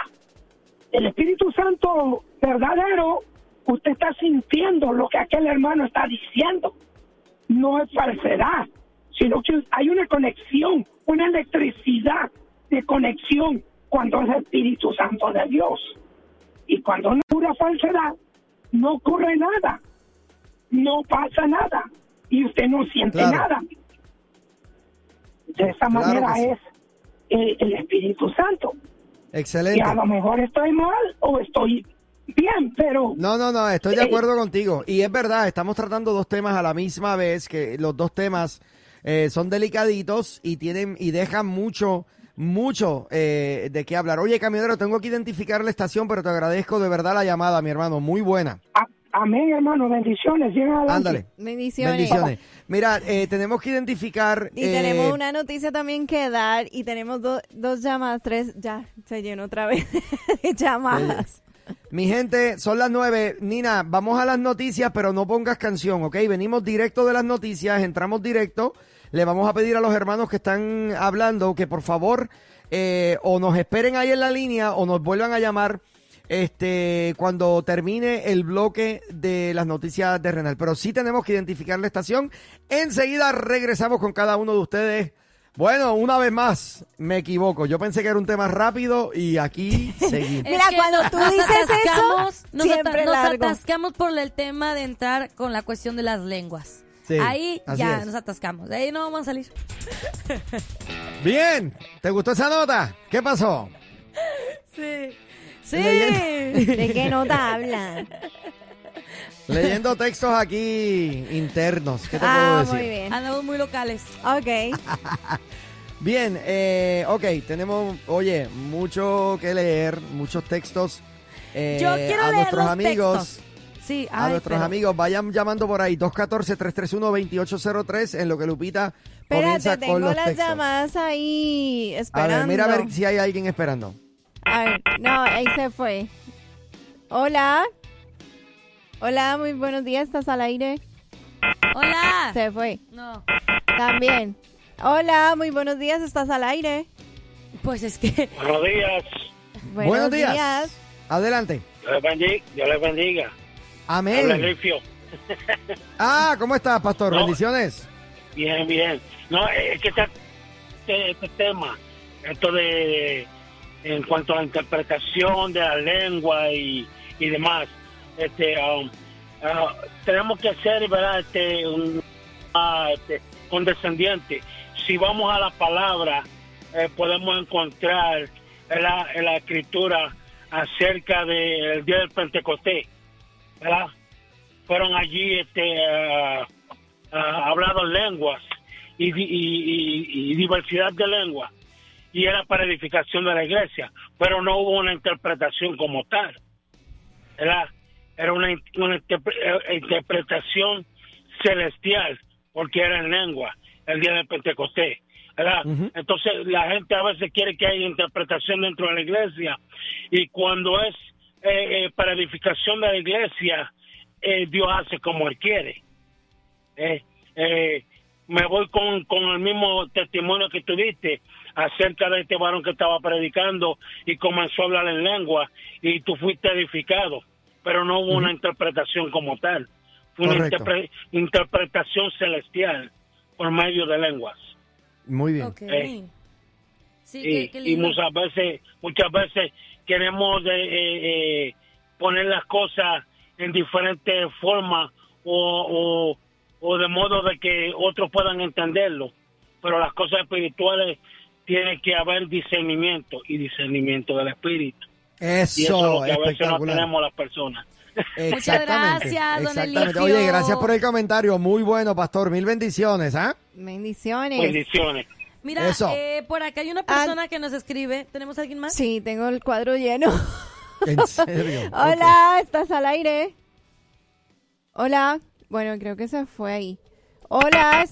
El Espíritu Santo verdadero, usted está sintiendo lo que aquel hermano está diciendo. No es falsedad, sino que hay una conexión, una electricidad de conexión cuando es el Espíritu Santo de Dios. Y cuando no pura falsedad, no ocurre nada, no pasa nada y usted no siente Claro. nada. De esa Claro manera sí. es eh, el Espíritu Santo. Y Excelente. a lo mejor estoy mal o estoy bien, pero No, no, no, estoy de Eh, acuerdo contigo. Y es verdad, estamos tratando dos temas a la misma vez, que los dos temas eh, son delicaditos y tienen y dejan mucho, mucho eh, de qué hablar. Oye, camionero, tengo que identificar la estación, pero te agradezco de verdad la llamada, mi hermano. Muy buena. a- amén, hermano, bendiciones. Ándale. Bendiciones. Bendiciones. Mira, eh, tenemos que identificar. Y eh, tenemos una noticia también que dar y tenemos do- dos llamadas, tres, ya se llenó otra vez de llamadas. Mi gente, son las nueve. Nina, vamos a las noticias, pero no pongas canción, ¿ok? Venimos directo de las noticias, entramos directo. Le vamos a pedir a los hermanos que están hablando que por favor eh, o nos esperen ahí en la línea o nos vuelvan a llamar este cuando termine el bloque de las noticias de Renal. Pero sí tenemos que identificar la estación. Enseguida regresamos con cada uno de ustedes. Bueno, una vez más, me equivoco. Yo pensé que era un tema rápido y aquí seguimos. Mira, cuando tú dices eso, atascamos, nos, siempre nos largo. atascamos por el tema de entrar con la cuestión de las lenguas. Sí, Ahí ya es. nos atascamos. De ahí no vamos a salir. Bien, ¿te gustó esa nota? ¿Qué pasó? Sí. Sí. Leyendo. ¿De qué nota hablan? Leyendo textos aquí internos, ¿qué te puedo Ah, decir? muy bien. Andamos muy locales. Ok. Bien, eh, ok, tenemos, oye, mucho que leer, muchos textos. eh, Yo quiero a leer nuestros los amigos, textos. Sí, a ay, nuestros pero- amigos, vayan llamando por ahí, 214-331-2803, en lo que Lupita comienza Espérate, con tengo los las textos. llamadas ahí A esperando. ver, mira a ver si hay alguien esperando. No, ahí se fue. Hola. Hola, muy buenos días, ¿estás al aire? Hola. Se fue. No, También. Hola, muy buenos días, ¿estás al aire? pues es que Buenos días. Buenos días. Adelante. Dios les bendiga. Dios les bendiga. Amén. Ah, ¿cómo estás, pastor? No. Bendiciones. Bien, bien. No, es que este, este, este tema, esto de, en cuanto a la interpretación de la lengua y, y demás, este, um, ah, tenemos que ser, ¿verdad? Este, un, ah, este, condescendiente. Si vamos a la palabra, eh, podemos encontrar en la, la escritura acerca del día del Pentecostés, ¿verdad? Fueron allí este, ah, ah, hablados lenguas y diversidad de lenguas y era para edificación de la iglesia, pero no hubo una interpretación como tal. Era, era una, una interpre- eh, interpretación celestial, porque era en lengua, el día de Pentecostés. ¿verdad? Entonces la gente a veces quiere que haya interpretación dentro de la iglesia y cuando es eh, eh, para edificación de la iglesia, eh, Dios hace como Él quiere. Me voy con, con el mismo testimonio que tú diste acerca de este varón que estaba predicando y comenzó a hablar en lengua y tú fuiste edificado, pero no hubo una interpretación como tal, fue una interpre- interpretación celestial por medio de lenguas. Muy bien. Ok. Eh, Sí, y, qué, qué y lindo. muchas veces muchas veces queremos eh, eh, eh, poner las cosas en diferentes formas o, o, o de modo de que otros puedan entenderlo pero las cosas espirituales tiene que haber discernimiento y discernimiento del espíritu y eso es Eso, lo que a veces no tenemos las personas Exactamente. gracias, don exactamente. Oye, gracias por el comentario. Muy bueno, pastor. Mil bendiciones, ¿ah? Bendiciones. bendiciones Mira, Eso. eh, por acá hay una persona que nos escribe. ¿Tenemos alguien más? Sí, tengo el cuadro lleno. En serio. Hola, ¿estás al aire? Hola. Bueno, creo que se fue ahí. Hola.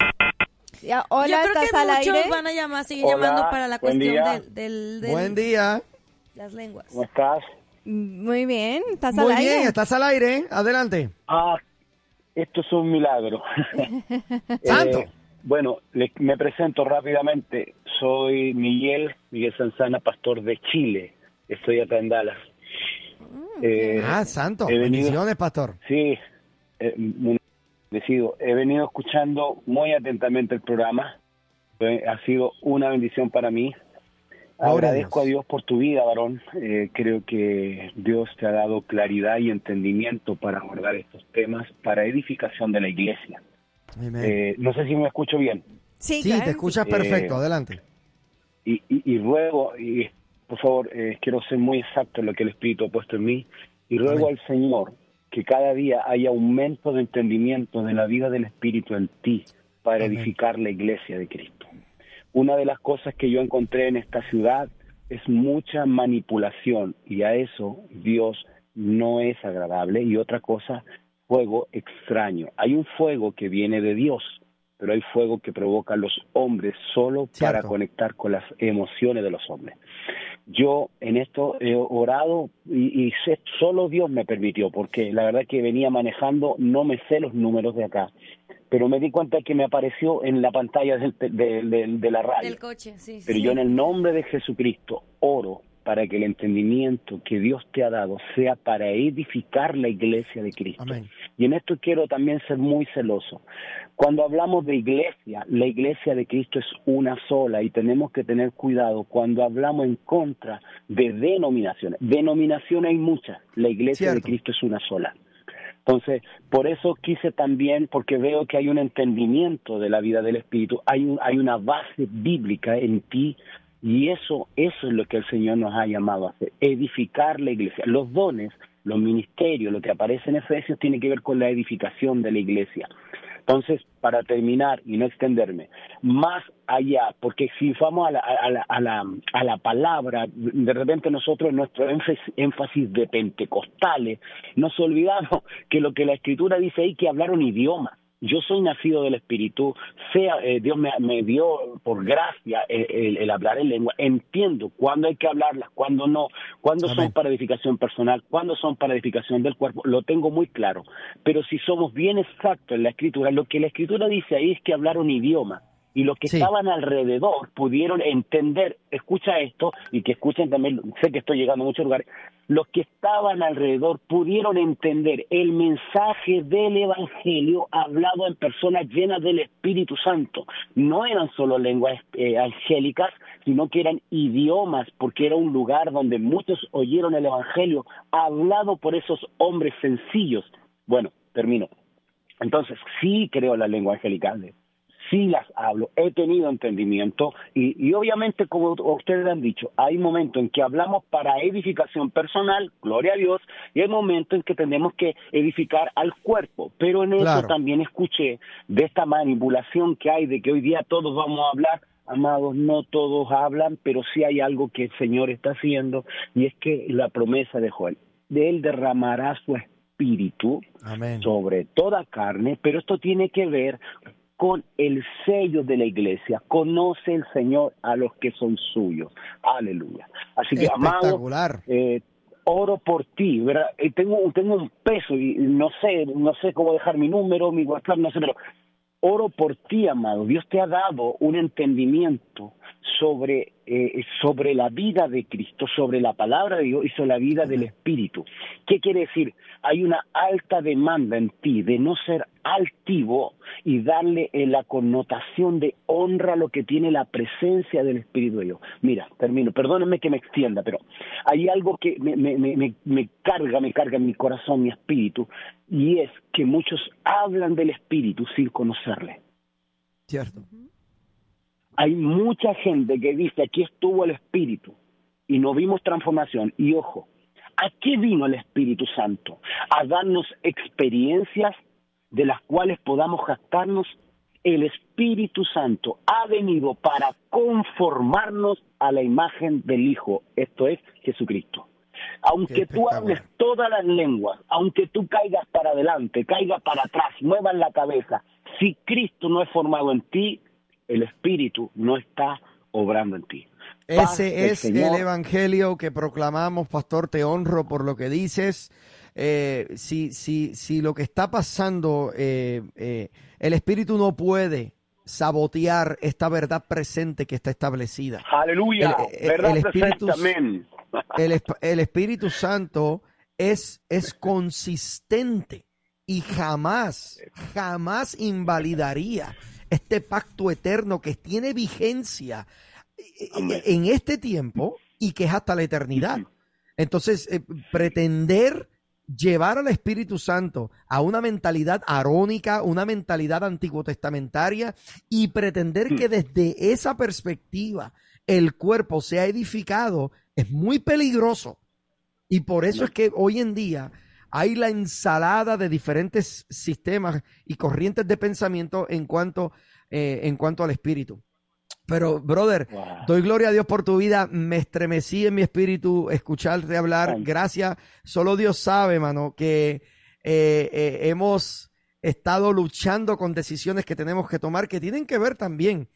Ya, hola, Yo creo ¿estás que al muchos aire? van a llamar, siguen Hola, llamando para la buen cuestión día. del, del, del- Buen día. las lenguas. ¿Cómo estás? Muy bien, ¿estás Muy al bien, aire? estás al aire. ¿eh? Adelante. Ah, esto es un milagro. Santo. Eh, bueno, le- me presento rápidamente. Soy Miguel, Miguel Sanzana, pastor de Chile. Estoy acá en Dallas. Eh, Ah, santo. Bendiciones, pastor. Sí, eh, He venido escuchando muy atentamente el programa. Eh, ha sido una bendición para mí. Agradezco a Dios. Por tu vida, varón. Eh, creo que Dios te ha dado claridad y entendimiento para abordar estos temas para edificación de la iglesia. Eh, no sé si me escucho bien. Sí, te escuchas Eh, perfecto. Adelante. Y, y, y ruego, y por favor, eh, quiero ser muy exacto en lo que el Espíritu ha puesto en mí, y ruego Amén. al Señor que cada día haya aumento de entendimiento de la vida del Espíritu en ti para edificar la iglesia de Cristo. Una de las cosas que yo encontré en esta ciudad es mucha manipulación y a eso Dios no es agradable. Y otra cosa, fuego extraño. Hay un fuego que viene de Dios, pero hay fuego que provoca a los hombres solo para conectar con las emociones de los hombres. Yo en esto he orado y, y sé- solo Dios me permitió, porque la verdad que venía manejando, no me sé los números de acá, pero me di cuenta que me apareció en la pantalla del- de, de- de la radio. Del coche, sí. Pero sí. yo en el nombre de Jesucristo oro para que el entendimiento que Dios te ha dado sea para edificar la iglesia de Cristo. Amén. Y en esto quiero también ser muy celoso. Cuando hablamos de iglesia, la iglesia de Cristo es una sola y tenemos que tener cuidado cuando hablamos en contra de denominaciones. Denominaciones hay muchas, la iglesia de. Cristo es una sola. Entonces, por eso quise también, porque veo que hay un entendimiento de la vida del Espíritu, hay, un- hay una base bíblica en ti y eso, eso es lo que el Señor nos ha llamado a hacer, edificar la iglesia. Los dones, los ministerios, lo que aparece en Efesios tiene que ver con la edificación de la iglesia. Entonces, para terminar y no extenderme, más allá, porque si vamos a la, a la, a la, a la palabra, de repente nosotros nuestro énfasis de pentecostales, nos olvidamos que lo que la escritura dice ahí que hablaron idiomas. Yo soy nacido del Espíritu, sea eh, Dios me, me dio por gracia el, el- el hablar en lengua. Entiendo cuándo hay que hablarlas, cuándo no, cuándo Amén. son para edificación personal, cuándo son para edificación del cuerpo. Lo tengo muy claro. Pero si somos bien exactos en la Escritura, lo que la Escritura dice ahí es que hablaron idioma y los que Sí. estaban alrededor pudieron entender, escucha esto, y que escuchen también, sé que estoy llegando a muchos lugares, los que estaban alrededor pudieron entender el mensaje del Evangelio hablado en personas llenas del Espíritu Santo. No eran solo lenguas eh, angélicas, sino que eran idiomas, porque era un lugar donde muchos oyeron el Evangelio hablado por esos hombres sencillos. Bueno, termino. Entonces, sí creo en la lengua angelical, sí las hablo, he tenido entendimiento y, y, obviamente, como ustedes han dicho, hay momentos en que hablamos para edificación personal, gloria a Dios, y hay momentos en que tenemos que edificar al cuerpo, pero en eso también escuché de esta manipulación que hay, de que hoy día todos vamos a hablar. Amados, no todos hablan, pero sí hay algo que el Señor está haciendo y es que la promesa de Joel, de Él derramará su espíritu Amén. sobre toda carne, pero esto tiene que ver con el sello de la iglesia. Conoce el Señor a los que son suyos. Aleluya. Así que, amado, eh, oro por ti, ¿verdad? Eh, tengo, tengo un peso y no sé, no sé cómo dejar mi número, mi WhatsApp, no sé, pero oro por ti, amado. Dios te ha dado un entendimiento sobre, eh, sobre la vida de Cristo, sobre la palabra de Dios y sobre la vida del Espíritu. ¿Qué quiere decir? Hay una alta demanda en ti de no ser altivo y darle eh, la connotación de honra a lo que tiene la presencia del Espíritu de Dios. Mira, termino, perdónenme que me extienda, pero hay algo que me, me, me, me- me carga, me carga en mi corazón, mi espíritu, y es que muchos hablan del Espíritu sin conocerle. Cierto. Hay mucha gente que dice, aquí estuvo el Espíritu y no vimos transformación. Y ojo, ¿a qué vino el Espíritu Santo? A darnos experiencias de las cuales podamos jactarnos. El Espíritu Santo ha venido para conformarnos a la imagen del Hijo, esto es Jesucristo. Aunque tú hables todas las lenguas, aunque tú caigas para adelante, caigas para atrás, muevas la cabeza, si Cristo no es formado en ti, el Espíritu no está obrando en ti. Paz Ese es Señor. el evangelio que proclamamos, pastor. Te honro por lo que dices. Eh, si, si, si lo que está pasando, eh, eh, el espíritu no puede sabotear esta verdad presente que está establecida. Aleluya, El- verdad el Espíritu- amén. El, el Espíritu Santo es, es consistente y jamás, jamás invalidaría este pacto eterno que tiene vigencia eh, en este tiempo y que es hasta la eternidad. Entonces, eh, pretender llevar al Espíritu Santo a una mentalidad arónica, una mentalidad antiguo testamentaria y pretender que desde esa perspectiva el cuerpo sea edificado es muy peligroso. Y por eso es que hoy en día hay la ensalada de diferentes sistemas y corrientes de pensamiento en cuanto, eh, en cuanto al espíritu. Pero, brother, doy gloria a Dios por tu vida. Me estremecí en mi espíritu escucharte hablar. Gracias. Solo Dios sabe, mano, que eh, eh, hemos estado luchando con decisiones que tenemos que tomar que tienen que ver también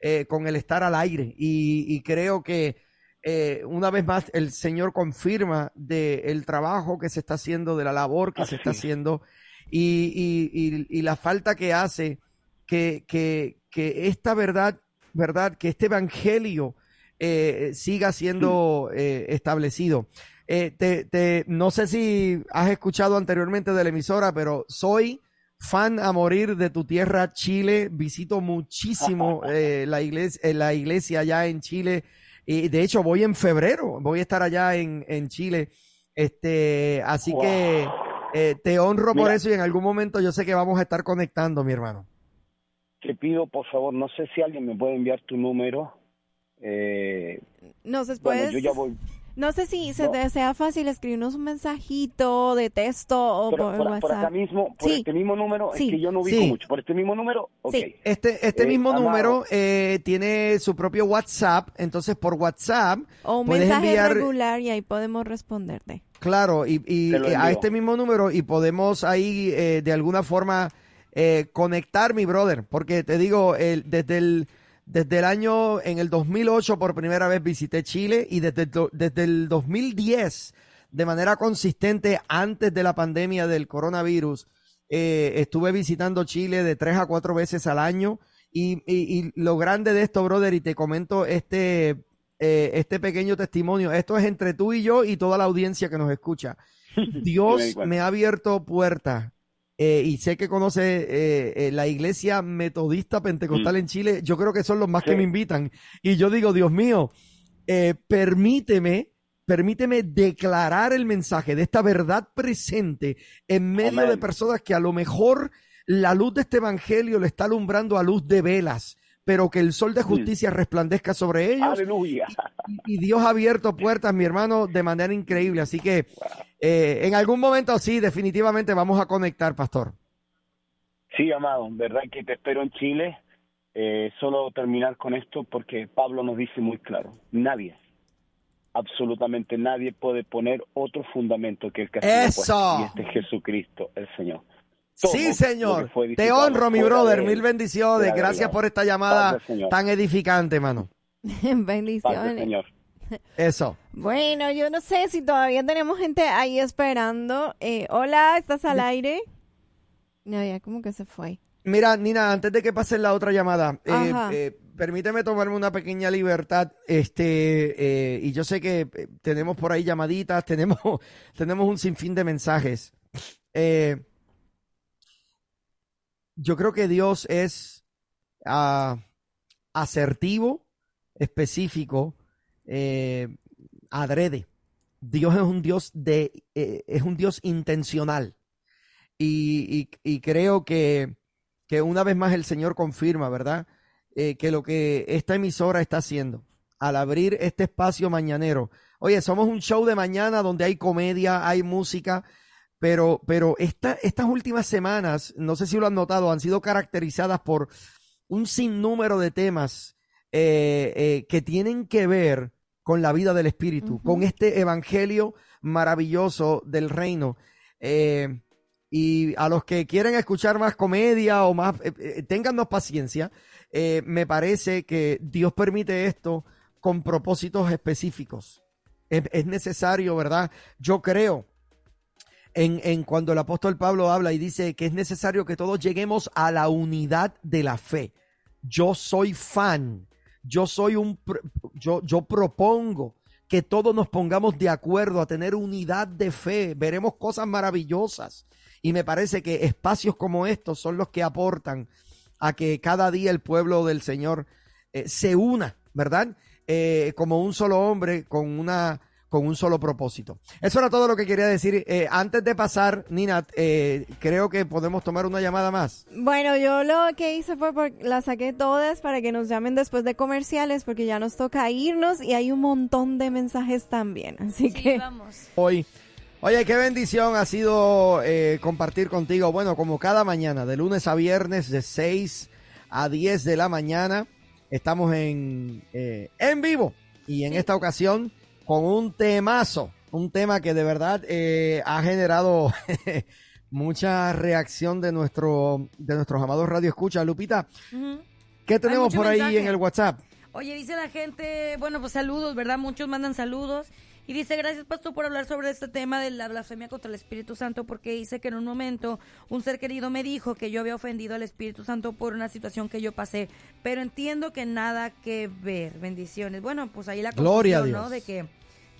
eh, con el estar al aire. Y, y creo que eh, una vez más el Señor confirma del trabajo que se está haciendo, de la labor que se está haciendo y, y- y- y la falta que hace que, que, que esta verdad, verdad, que este evangelio eh, siga siendo eh, establecido. Te, te- no sé si has escuchado anteriormente de la emisora, pero soy fan a morir de tu tierra, Chile. Visito muchísimo eh, la, iglesia, la iglesia allá en Chile. Y de hecho, voy en febrero, voy a estar allá en, en Chile. Este, así que eh, te honro por eso y en algún momento yo sé que vamos a estar conectando, mi hermano. Te pido, por favor, no sé si alguien me puede enviar tu número. Eh, No sé, bueno, puedes- yo ya voy. No sé si se No. te sea fácil escribirnos un mensajito de texto o Por, por, por- WhatsApp. por acá mismo, por Sí. este mismo número, Sí. es que yo no ubico Sí. mucho. Por este mismo número, ok. Este, este Eh, mismo amado, número eh, tiene su propio WhatsApp, entonces por WhatsApp O un puedes mensaje enviar, regular y ahí podemos responderte. claro, y, y, a este mismo número y podemos ahí eh, de alguna forma eh, conectar, mi brother, porque te digo, el, desde el desde el año, en el 2008 por primera vez visité Chile y desde, el desde el 2010 de manera consistente antes de la pandemia del coronavirus, eh, estuve visitando Chile de tres a cuatro veces al año y, y- y lo grande de esto, brother, y te comento este, eh, este pequeño testimonio, esto es entre tú y yo y toda la audiencia que nos escucha. Dios me ha abierto puertas eh, y sé que conoce eh, eh, la iglesia metodista pentecostal en Chile. Yo creo que son los más que Mm. Me invitan. Y yo digo, Dios mío, permíteme permíteme declarar el mensaje de esta verdad presente en medio Amén. de personas que a lo mejor la luz de este evangelio le está alumbrando a luz de velas, pero que el sol de justicia resplandezca sobre ellos. Aleluya. Y Dios ha abierto puertas, mi hermano, de manera increíble. Así que eh, en algún momento sí, definitivamente vamos a conectar, pastor. Sí, amado, verdad que te espero en Chile. Eh, solo terminar con esto porque Pablo nos dice muy claro, nadie, absolutamente nadie puede poner otro fundamento que el que ha sido ¡Eso! puesto, y este es Jesucristo, el Señor. Todo Sí, señor. Te honro, mi brother. Mil bendiciones. Gracias por esta llamada tan edificante, mano. Bendiciones. Señor. Eso. Bueno, yo no sé si todavía tenemos gente ahí esperando. Eh, hola, ¿estás al aire? No, ya como que se fue. Mira, Nina, antes de que pase la otra llamada, eh, eh, permíteme tomarme una pequeña libertad. Este, y yo sé que tenemos por ahí llamaditas, tenemos, tenemos un sinfín de mensajes. Yo creo que Dios es ah, asertivo, específico, eh, adrede. Dios es un Dios de, eh, es un Dios intencional. Y, y- creo que, que una vez más el Señor confirma, ¿verdad? Eh, que lo que esta emisora está haciendo al abrir este espacio mañanero. Oye, somos un show de mañana donde hay comedia, hay música, pero, pero esta- estas últimas semanas, no sé si lo han notado, han sido caracterizadas por un sinnúmero de temas eh, eh, que tienen que ver con la vida del Espíritu, con este evangelio maravilloso del reino. Eh, y a los que quieren escuchar más comedia o más, téngannos paciencia. Me parece que Dios permite esto con propósitos específicos. Es, es necesario, ¿verdad? Yo creo en, en cuando el apóstol Pablo habla y dice que es necesario que todos lleguemos a la unidad de la fe. Yo soy fan, yo soy un, yo, yo propongo que todos nos pongamos de acuerdo a tener unidad de fe. Veremos cosas maravillosas. Y me parece que espacios como estos son los que aportan a que cada día el pueblo del Señor eh, se una, ¿verdad? Eh, como un solo hombre con una con un solo propósito. Eso era todo lo que quería decir. Eh, antes de pasar, Nina, eh, creo que podemos tomar una llamada más. Bueno, yo lo que hice fue por, las saqué todas para que nos llamen después de comerciales porque ya nos toca irnos y hay un montón de mensajes también. Así Sí, que vamos. Hoy. Oye, qué bendición ha sido eh, compartir contigo. Bueno, como cada mañana, de lunes a viernes, de 6 a 10 de la mañana, estamos en, eh, en vivo. Y en esta ocasión, con un temazo, un tema que de verdad eh, ha generado mucha reacción de nuestro de nuestros amados radio escucha. Lupita, Ujú. ¿qué tenemos por ahí en el WhatsApp? Oye, dice la gente, bueno, pues saludos, ¿verdad? Muchos mandan saludos. Y dice, gracias, pastor, por hablar sobre este tema de la blasfemia contra el Espíritu Santo, porque dice que en un momento un ser querido me dijo que yo había ofendido al Espíritu Santo por una situación que yo pasé, pero entiendo que nada que ver. Bendiciones. Bueno, pues ahí la Gloria a ¿no? De que,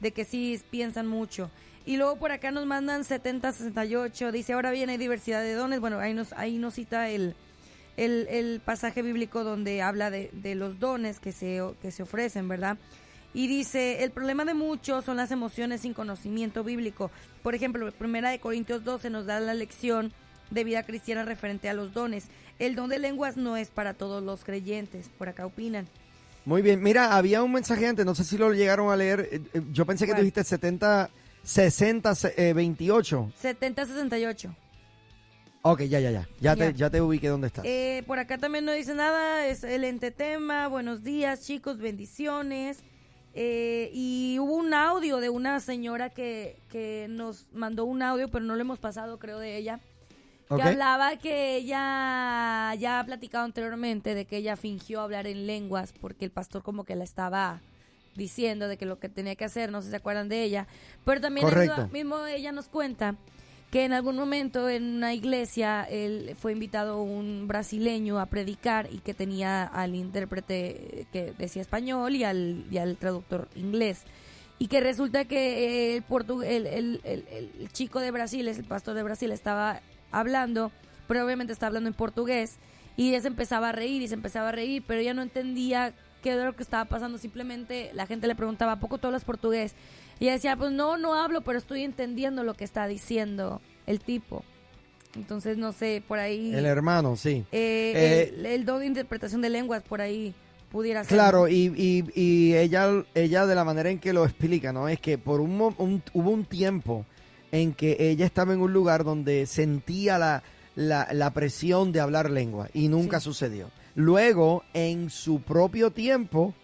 de que sí piensan mucho. Y luego por acá nos mandan 7068, dice, ahora bien hay diversidad de dones. Bueno, ahí nos, ahí nos cita el, el, el pasaje bíblico donde habla de, de los dones que se, que se ofrecen, ¿verdad? Y dice, el problema de muchos son las emociones sin conocimiento bíblico. Por ejemplo, primera de Corintios 12 nos da la lección de vida cristiana referente a los dones. El don de lenguas no es para todos los creyentes, por acá opinan. Muy bien, mira, había un mensaje antes, no sé si lo llegaron a leer. eh, eh, Yo pensé que tú dijiste 70, 60, eh, 28. 7068. Ok, ya, ya, ya. Ya, Ya. Te, ya te ubiqué dónde estás. Eh, por acá también no dice nada, es el ente tema. Buenos días, chicos, bendiciones. Eh, y hubo un audio de una señora que, que nos mandó un audio, pero no lo hemos pasado, creo, de ella. Que hablaba que ella ya ha platicado anteriormente de que ella fingió hablar en lenguas porque el pastor como que la estaba diciendo de que lo que tenía que hacer, no sé si se acuerdan de ella. Pero también mismo ella nos cuenta que en algún momento en una iglesia él fue invitado un brasileño a predicar y que tenía al intérprete que decía español y al, y al traductor inglés. Y que resulta que el, portu- el, el- el- chico de Brasil, el pastor de Brasil, estaba hablando, pero obviamente estaba hablando en portugués, y ella se empezaba a reír y se empezaba a reír, pero ella no entendía qué era lo que estaba pasando. Simplemente la gente le preguntaba, ¿a poco tú hablas portugués? Y ella decía, pues no, no hablo, pero estoy entendiendo lo que está diciendo el tipo. Entonces, no sé, por ahí... El hermano, sí. eh, Eh, el, el don de interpretación de lenguas, por ahí pudiera ser. Claro, y, y, y ella, ella de la manera en que lo explica, ¿no? Es que por un, un- hubo un tiempo en que ella estaba en un lugar donde sentía la, la, la presión de hablar lengua y nunca sucedió. Luego, en su propio tiempo,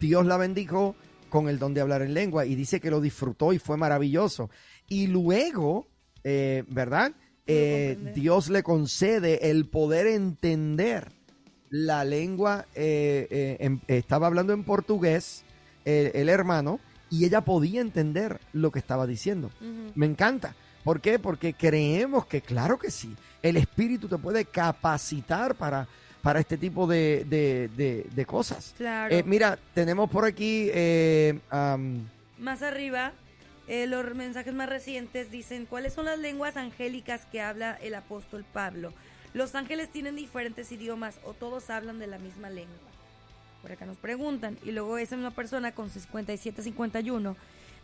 Dios la bendijo con el don de hablar en lengua y dice que lo disfrutó y fue maravilloso. Y luego, eh, ¿verdad? Eh, Dios le concede el poder entender la lengua, eh, en- estaba hablando en portugués el hermano y ella podía entender lo que estaba diciendo. Me encanta. ¿Por qué? Porque creemos que, claro que sí, el Espíritu te puede capacitar para, para este tipo de, de- de- de cosas. Claro. Eh, mira, tenemos por aquí... eh, Más arriba, eh, los mensajes más recientes dicen, ¿cuáles son las lenguas angélicas que habla el apóstol Pablo? Los ángeles tienen diferentes idiomas o todos hablan de la misma lengua. Por acá nos preguntan. Y luego esa misma persona con 5751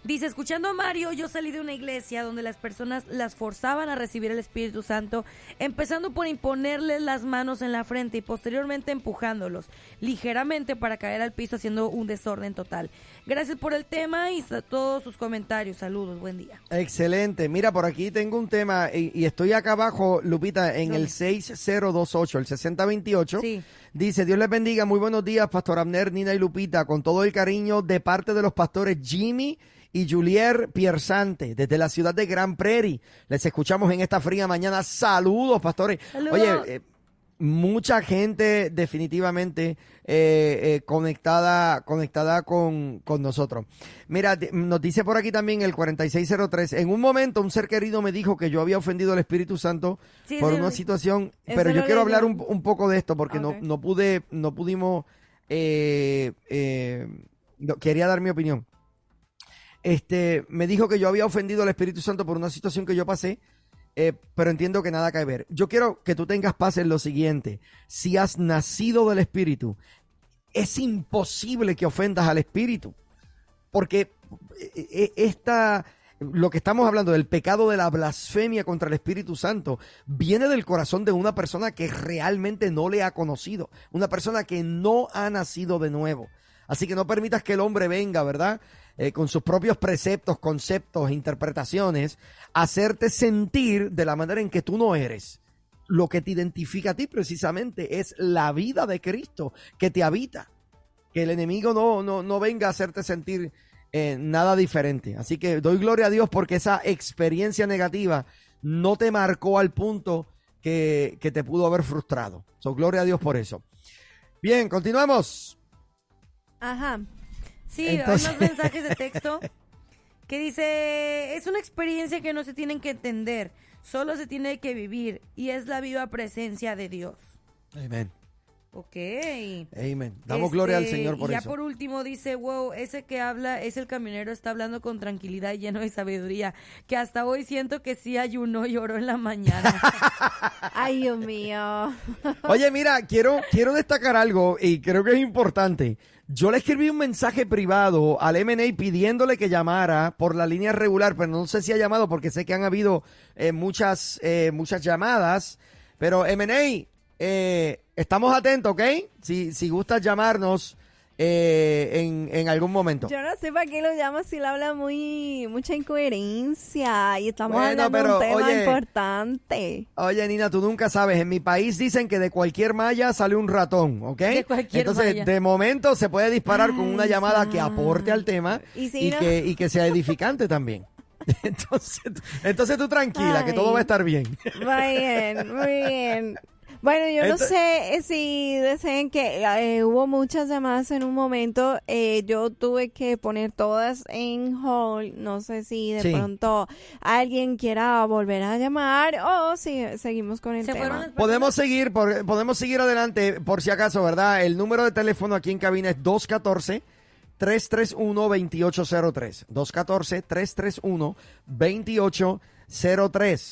dice, escuchando a Mario, yo salí de una iglesia donde las personas las forzaban a recibir el Espíritu Santo, empezando por imponerles las manos en la frente y posteriormente empujándolos ligeramente para caer al piso haciendo un desorden total. Gracias por el tema y todos sus comentarios. Saludos, buen día. Excelente. Mira, por aquí tengo un tema y, y estoy acá abajo, Lupita, en el ¿Dónde? 6028, el 6028. Sí. Dice, Dios les bendiga, muy buenos días, Pastor Abner, Nina y Lupita, con todo el cariño de parte de los pastores Jimmy y Julier Piersante, desde la ciudad de Gran Prairie. Les escuchamos en esta fría mañana. Saludos, pastores. Saludos. Oye, eh, mucha gente definitivamente eh, eh, conectada conectada con, con nosotros. Mira, nos dice por aquí también el 4603, en un momento un ser querido me dijo que yo había ofendido al Espíritu Santo Sí, por una situación, pero yo quiero leí hablar un, un poco de esto porque no, no pude, no pudimos, eh, eh, no, quería dar mi opinión. Este, me dijo que yo había ofendido al Espíritu Santo por una situación que yo pasé, eh, pero entiendo que nada que ver. Yo quiero que tú tengas paz en lo siguiente. Si has nacido del Espíritu, es imposible que ofendas al Espíritu. Porque eh, eh, esta, lo que estamos hablando del pecado de la blasfemia contra el Espíritu Santo viene del corazón de una persona que realmente no le ha conocido, una persona que no ha nacido de nuevo. Así que no permitas que el hombre venga, ¿verdad? Eh, con sus propios preceptos, conceptos, interpretaciones, hacerte sentir de la manera en que tú no eres. Lo que te identifica a ti precisamente es la vida de Cristo que te habita que el enemigo no, no, no venga a hacerte sentir eh, nada diferente. Así que doy gloria a Dios porque esa experiencia negativa no te marcó al punto que, que te pudo haber frustrado. So, gloria a Dios por eso. Bien, continuamos. Ajá. Sí, Entonces- hay unos mensajes de texto que dice, es una experiencia que no se tienen que entender, solo se tiene que vivir y es la viva presencia de Dios. Amén. Ok. Amén. Damos gloria al Este, Señor por y ya eso. por último dice, wow, ese que habla es el camionero, está hablando con tranquilidad y lleno de sabiduría, que hasta hoy siento que sí ayunó y oró en la mañana. Ay, Dios mío. Oye, mira, quiero, quiero destacar algo y creo que es importante. Yo le escribí un mensaje privado al MNA pidiéndole que llamara por la línea regular, pero no sé si ha llamado porque sé que han habido eh, muchas, eh, muchas llamadas. Pero MNA, eh, estamos atentos, ¿ok? Si, si gustas llamarnos eh, en, en algún momento. Yo no sé para qué lo llamas si él habla muy mucha incoherencia y estamos Bueno, hablando de un tema oye, importante. Oye, Nina, tú nunca sabes. En mi país dicen que de cualquier malla sale un ratón, ¿ok? De cualquier Entonces, malla. de momento se puede disparar con una llamada que aporte al tema Y y, si no- que, y que sea edificante también. Entonces, entonces tú tranquila, que todo va a estar bien. Muy bien, muy bien. Bueno, yo no sé eh, si deseen que eh, hubo muchas llamadas en un momento. eh, yo tuve que poner todas en hold. No sé si de Sí. pronto alguien quiera volver a llamar o si seguimos con el Se tema. Podemos seguir, por- podemos seguir adelante, por si acaso, ¿verdad? El número de teléfono aquí en cabina es 214 331-2803. 214-331-2803.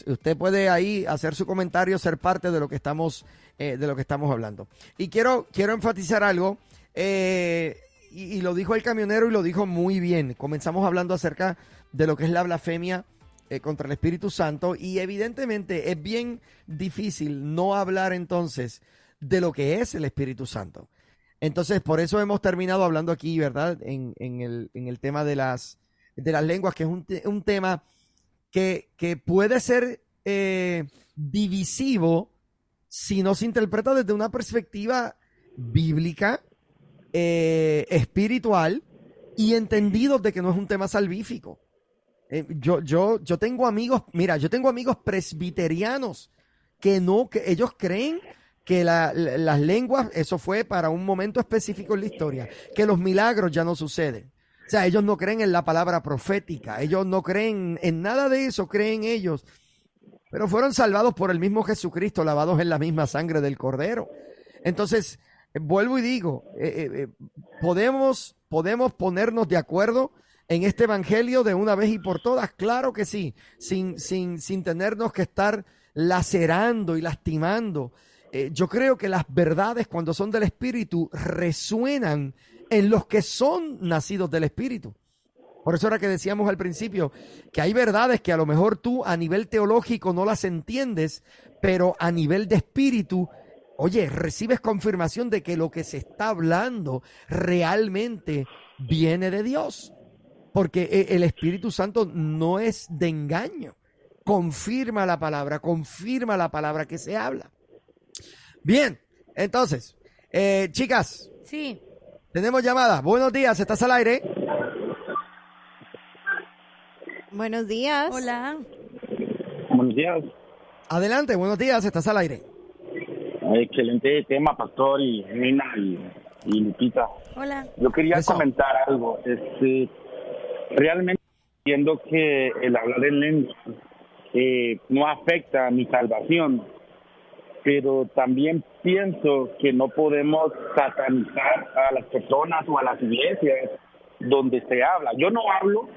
Usted puede ahí hacer su comentario, ser parte de lo que estamos, eh, de lo que estamos hablando. Y quiero, quiero enfatizar algo. eh, y, lo dijo el camionero y lo dijo muy bien. Comenzamos hablando acerca de lo que es la blasfemia eh, contra el Espíritu Santo y evidentemente es bien difícil no hablar entonces de lo que es el Espíritu Santo. Entonces, por eso hemos terminado hablando aquí, ¿verdad? En, en el, en el tema de las, de las lenguas, que es un, un tema que, puede ser eh, divisivo si no se interpreta desde una perspectiva bíblica, eh, espiritual y entendido de que no es un tema salvífico. Eh, yo, yo, yo tengo amigos, mira, yo tengo amigos presbiterianos que no, que ellos creen que la- la- las lenguas, eso fue para un momento específico en la historia, que los milagros ya no suceden. O sea, ellos no creen en la palabra profética, ellos no creen en nada de eso, creen ellos. Pero fueron salvados por el mismo Jesucristo, lavados en la misma sangre del Cordero. Entonces, vuelvo y digo, eh, eh, eh, podemos, podemos ponernos de acuerdo en este evangelio de una vez y por todas, claro que sí, sin, sin, sin tenernos que estar lacerando y lastimando. Yo creo que las verdades cuando son del Espíritu resuenan en los que son nacidos del Espíritu. Por eso era que decíamos al principio que hay verdades que a lo mejor tú a nivel teológico no las entiendes, pero a nivel de espíritu, oye, recibes confirmación de que lo que se está hablando realmente viene de Dios. Porque e- el Espíritu Santo no es de engaño. Confirma la palabra, confirma la palabra que se habla. Bien, entonces, eh, chicas, Sí. Tenemos llamada. Buenos días, ¿estás al aire? Buenos días. Hola. Buenos días. Adelante, buenos días, estás al aire. Excelente tema, Pastor y Nina y, y Lupita. Hola. Yo quería Eso. comentar algo. Este, realmente entiendo que el hablar en lengua eh, no afecta a mi salvación, pero también pienso que no podemos satanizar a las personas o a las iglesias donde se habla. Yo no hablo,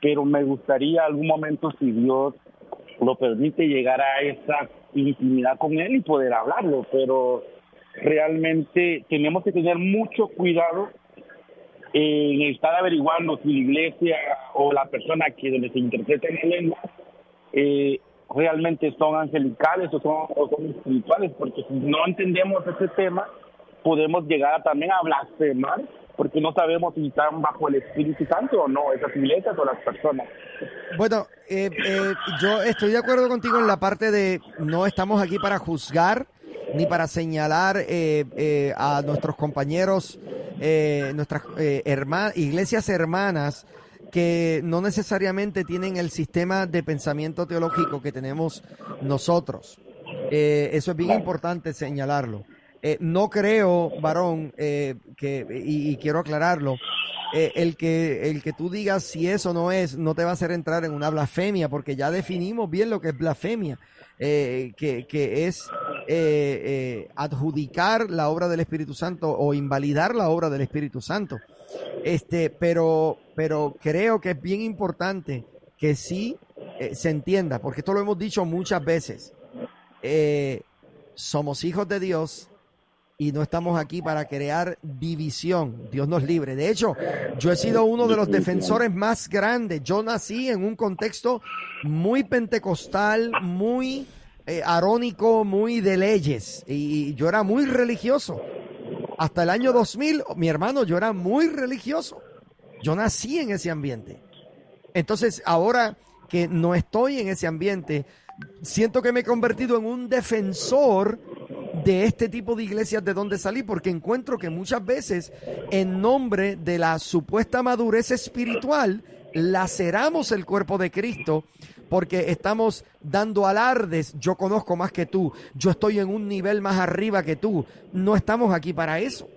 pero me gustaría algún momento, si Dios lo permite, llegar a esa intimidad con Él y poder hablarlo, pero realmente tenemos que tener mucho cuidado en estar averiguando si la iglesia o la persona que donde se interpreta en la lengua eh, realmente son angelicales o son, o son espirituales, porque si no entendemos ese tema, podemos llegar también a blasfemar, porque no sabemos si están bajo el Espíritu Santo o no, esas iglesias o las personas. Bueno, eh, eh, yo estoy de acuerdo contigo en la parte de no estamos aquí para juzgar ni para señalar eh, eh, a nuestros compañeros, eh, nuestras eh, herma- iglesias hermanas que no necesariamente tienen el sistema de pensamiento teológico que tenemos nosotros. Eh, eso es bien importante señalarlo. Eh, no creo, varón, eh, que, y, y quiero aclararlo, el, que, el que tú digas si eso no es, no te va a hacer entrar en una blasfemia, porque ya definimos bien lo que es blasfemia, que, que es adjudicar la obra del Espíritu Santo o invalidar la obra del Espíritu Santo. Este, pero, pero creo que es bien importante que sí eh, se entienda, porque esto lo hemos dicho muchas veces. Eh, somos hijos de Dios y no estamos aquí para crear división. Dios nos libre. De hecho, yo he sido uno de los defensores más grandes. Yo nací en un contexto muy pentecostal, muy eh, arónico, muy de leyes. Y yo era muy religioso. Hasta el año 2000, mi hermano, yo era muy religioso. Yo nací en ese ambiente. Entonces, ahora que no estoy en ese ambiente, siento que me he convertido en un defensor de este tipo de iglesias de donde salí, porque encuentro que muchas veces, en nombre de la supuesta madurez espiritual, laceramos el cuerpo de Cristo porque estamos dando alardes, yo conozco más que tú, yo estoy en un nivel más arriba que tú. No estamos aquí para eso.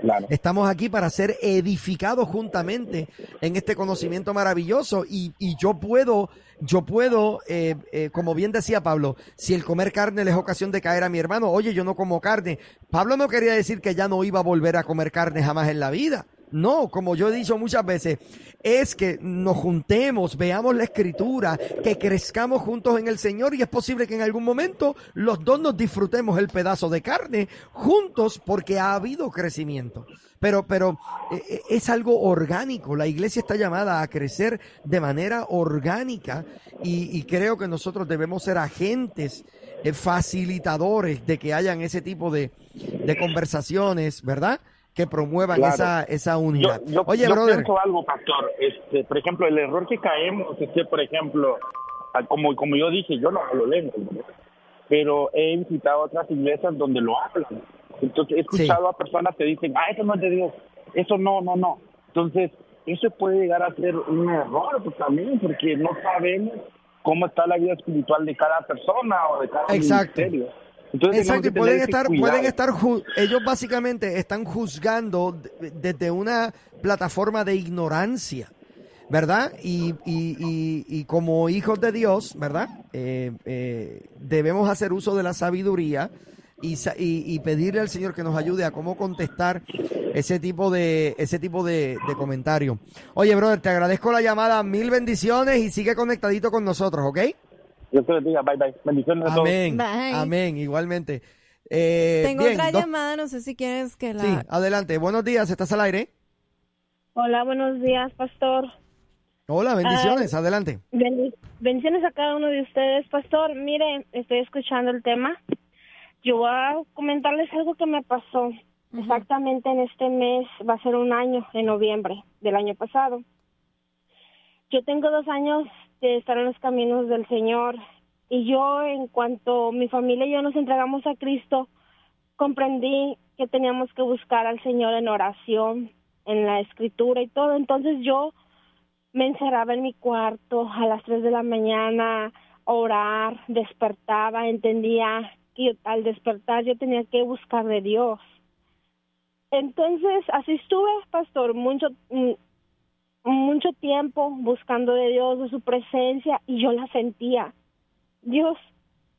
Claro. Estamos aquí para ser edificados juntamente en este conocimiento maravilloso y, y yo puedo, yo puedo, eh, eh, como bien decía Pablo, si el comer carne le es ocasión de caer a mi hermano, oye, yo no como carne. Pablo no quería decir que ya no iba a volver a comer carne jamás en la vida. No, como yo he dicho muchas veces, es que nos juntemos, veamos la escritura, que crezcamos juntos en el Señor y es posible que en algún momento los dos nos disfrutemos el pedazo de carne juntos porque ha habido crecimiento. Pero, pero eh, eh, es algo orgánico. La iglesia está llamada a crecer de manera orgánica y, y creo que nosotros debemos ser agentes eh, facilitadores de que hayan ese tipo de, de conversaciones, ¿verdad? Que promuevan Claro. esa, esa unidad. Yo, yo, Oye, yo brother. pienso algo, pastor. Este, por ejemplo, el error que caemos es que, por ejemplo, ah, como, como yo dije, yo no hablo lengua, ¿no? pero he visitado otras iglesias donde lo hablan. Entonces he escuchado a personas que dicen, ah, eso no es de Dios, eso no, no, no. Entonces, eso puede llegar a ser un error pues, también, porque no sabemos cómo está la vida espiritual de cada persona o de cada Exacto. ministerio. Entonces, Exacto, y pueden estar, cuidado. pueden estar, ellos básicamente están juzgando de- desde una plataforma de ignorancia, ¿verdad? Y, y, y, y como hijos de Dios, ¿verdad? Eh, eh, debemos hacer uso de la sabiduría y, pedirle al Señor que nos ayude a cómo contestar ese tipo de ese tipo de, de comentario. Oye, brother, te agradezco la llamada, mil bendiciones y sigue conectadito con nosotros, ¿ok? Dios te bendiga, bye bye. Bendiciones a todos. Amén. Bye. Amén, igualmente. Eh, Tengo bien, otra dos- llamada, no sé si quieres que la... Sí, adelante. Buenos días, ¿estás al aire? Hola, buenos días, pastor. Hola, bendiciones, Ah, adelante. Bendi- bendiciones a cada uno de ustedes, pastor. Mire, estoy escuchando el tema. Yo voy a comentarles algo que me pasó. Exactamente en este mes va a ser un año, en noviembre del año pasado. Yo tengo dos años de estar en los caminos del Señor y yo, en cuanto mi familia y yo nos entregamos a Cristo, comprendí que teníamos que buscar al Señor en oración, en la escritura y todo. Entonces yo me encerraba en mi cuarto a las 3 de la mañana orar, despertaba, entendía que al despertar yo tenía que buscar de Dios. Entonces así estuve, pastor, mucho mm, mucho tiempo buscando de Dios, de su presencia y yo la sentía. Dios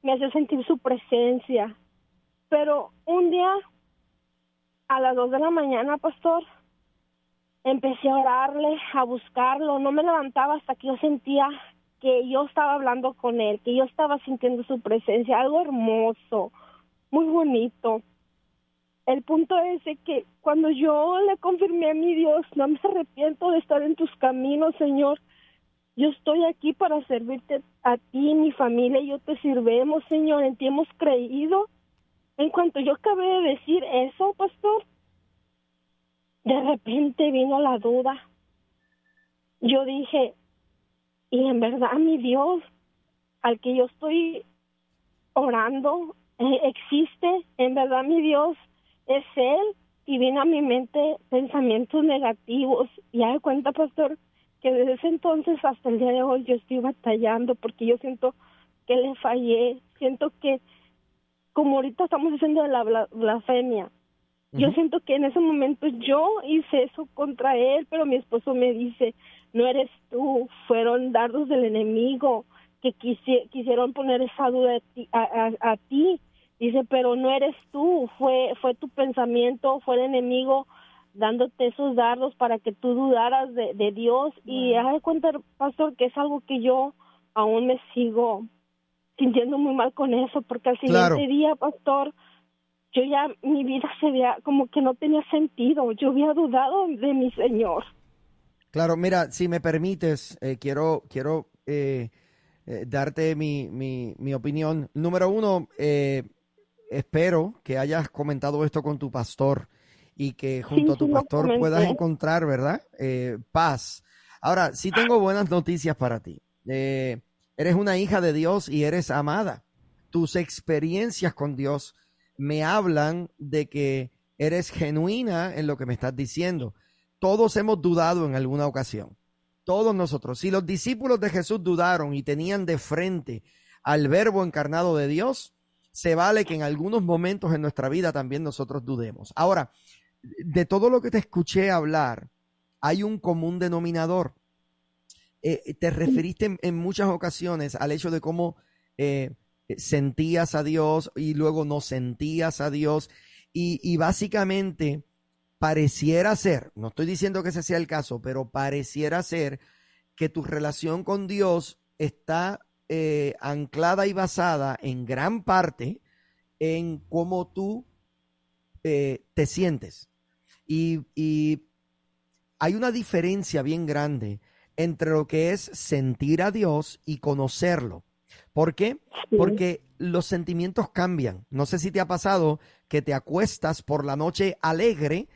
me hacía sentir su presencia. Pero un día a las 2 de la mañana, pastor, empecé a orarle, a buscarlo, no me levantaba hasta que yo sentía que yo estaba hablando con él, que yo estaba sintiendo su presencia, algo hermoso, muy bonito. El punto es que cuando yo le confirmé a mi Dios, no me arrepiento de estar en tus caminos, Señor. Yo estoy aquí para servirte a ti, mi familia, y yo te sirvemos, Señor, en ti hemos creído. En cuanto yo acabé de decir eso, pastor, de repente vino la duda. Yo dije, y en verdad mi Dios, al que yo estoy orando, eh, existe, en verdad mi Dios es Él, y vino a mi mente pensamientos negativos. Y de cuenta, pastor, que desde ese entonces hasta el día de hoy yo estoy batallando porque yo siento que le fallé, siento que, como ahorita estamos diciendo de la bla- blasfemia, yo siento que en ese momento yo hice eso contra él, pero mi esposo me dice, no eres tú, fueron dardos del enemigo que quisi- quisieron poner esa duda a ti, a, a- a ti. Dice, pero no eres tú, fue, fue tu pensamiento, fue el enemigo dándote esos dardos para que tú dudaras de, de Dios. Y haz de cuenta, pastor, que es algo que yo aún me sigo sintiendo muy mal con eso, porque al siguiente Claro. día, pastor, yo ya mi vida se veía como que no tenía sentido. Yo había dudado de mi Señor. Claro, mira, si me permites, eh, quiero, quiero eh, eh, darte mi, mi, mi opinión. Número uno, eh, espero que hayas comentado esto con tu pastor y que junto a tu sí pastor puedas encontrar, ¿verdad? Eh, paz. Ahora, sí tengo buenas noticias para ti. Eh, eres una hija de Dios y eres amada. Tus experiencias con Dios me hablan de que eres genuina en lo que me estás diciendo. Todos hemos dudado en alguna ocasión. Todos nosotros. Si los discípulos de Jesús dudaron y tenían de frente al verbo encarnado de Dios, se vale que en algunos momentos en nuestra vida también nosotros dudemos. Ahora, de todo lo que te escuché hablar, hay un común denominador. Eh, te referiste en, en muchas ocasiones al hecho de cómo eh, sentías a Dios y luego no sentías a Dios. Y, y básicamente pareciera ser, no estoy diciendo que ese sea el caso, pero pareciera ser que tu relación con Dios está eh, anclada y basada en gran parte en cómo tú eh, te sientes. Y, y hay una diferencia bien grande entre lo que es sentir a Dios y conocerlo. ¿Por qué? Porque los sentimientos cambian. No sé si te ha pasado que te acuestas por la noche alegre,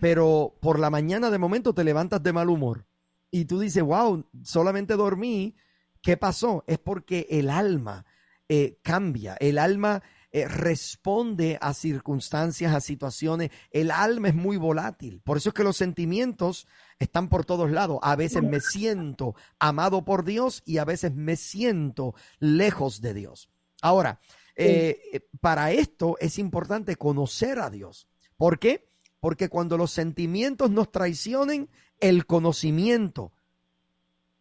pero por la mañana de momento te levantas de mal humor. Y tú dices, wow, solamente dormí. ¿Qué pasó? Es porque el alma eh, cambia, el alma eh, responde a circunstancias, a situaciones. El alma es muy volátil. Por eso es que los sentimientos están por todos lados. A veces me siento amado por Dios y a veces me siento lejos de Dios. Ahora, eh, para esto es importante conocer a Dios. ¿Por qué? Porque cuando los sentimientos nos traicionen, el conocimiento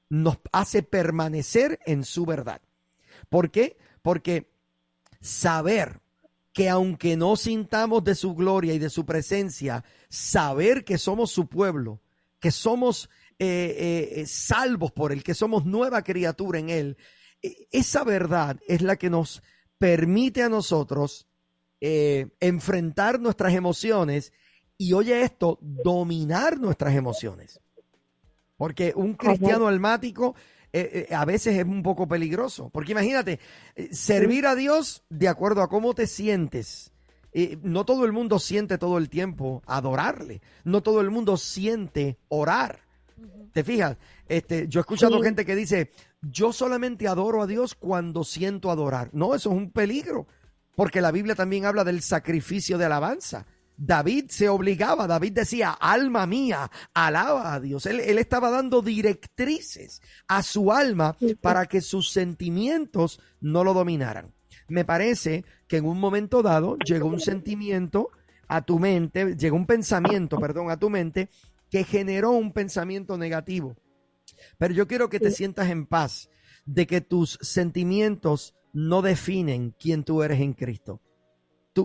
nos hace permanecer en su verdad. ¿Por qué? Porque saber que aunque no sintamos de su gloria y de su presencia, saber que somos su pueblo, que somos eh, eh, salvos por él, que somos nueva criatura en él, e, esa verdad es la que nos permite a nosotros eh, enfrentar nuestras emociones y, oye esto, dominar nuestras emociones. Porque un cristiano almático eh, eh, a veces es un poco peligroso. Porque imagínate, eh, servir a Dios de acuerdo a cómo te sientes. no todo el mundo siente todo el tiempo adorarle. No todo el mundo siente orar. ¿Te fijas? Este, yo he escuchado gente que dice, yo solamente adoro a Dios cuando siento adorar. No, eso es un peligro. Porque la Biblia también habla del sacrificio de alabanza. David se obligaba, David decía, alma mía, alaba a Dios. Él, estaba dando directrices a su alma para que sus sentimientos no lo dominaran. Me parece que en un momento dado llegó un sentimiento a tu mente, llegó un pensamiento, perdón, a tu mente que generó un pensamiento negativo. Pero yo quiero que te sientas en paz de que tus sentimientos no definen quién tú eres en Cristo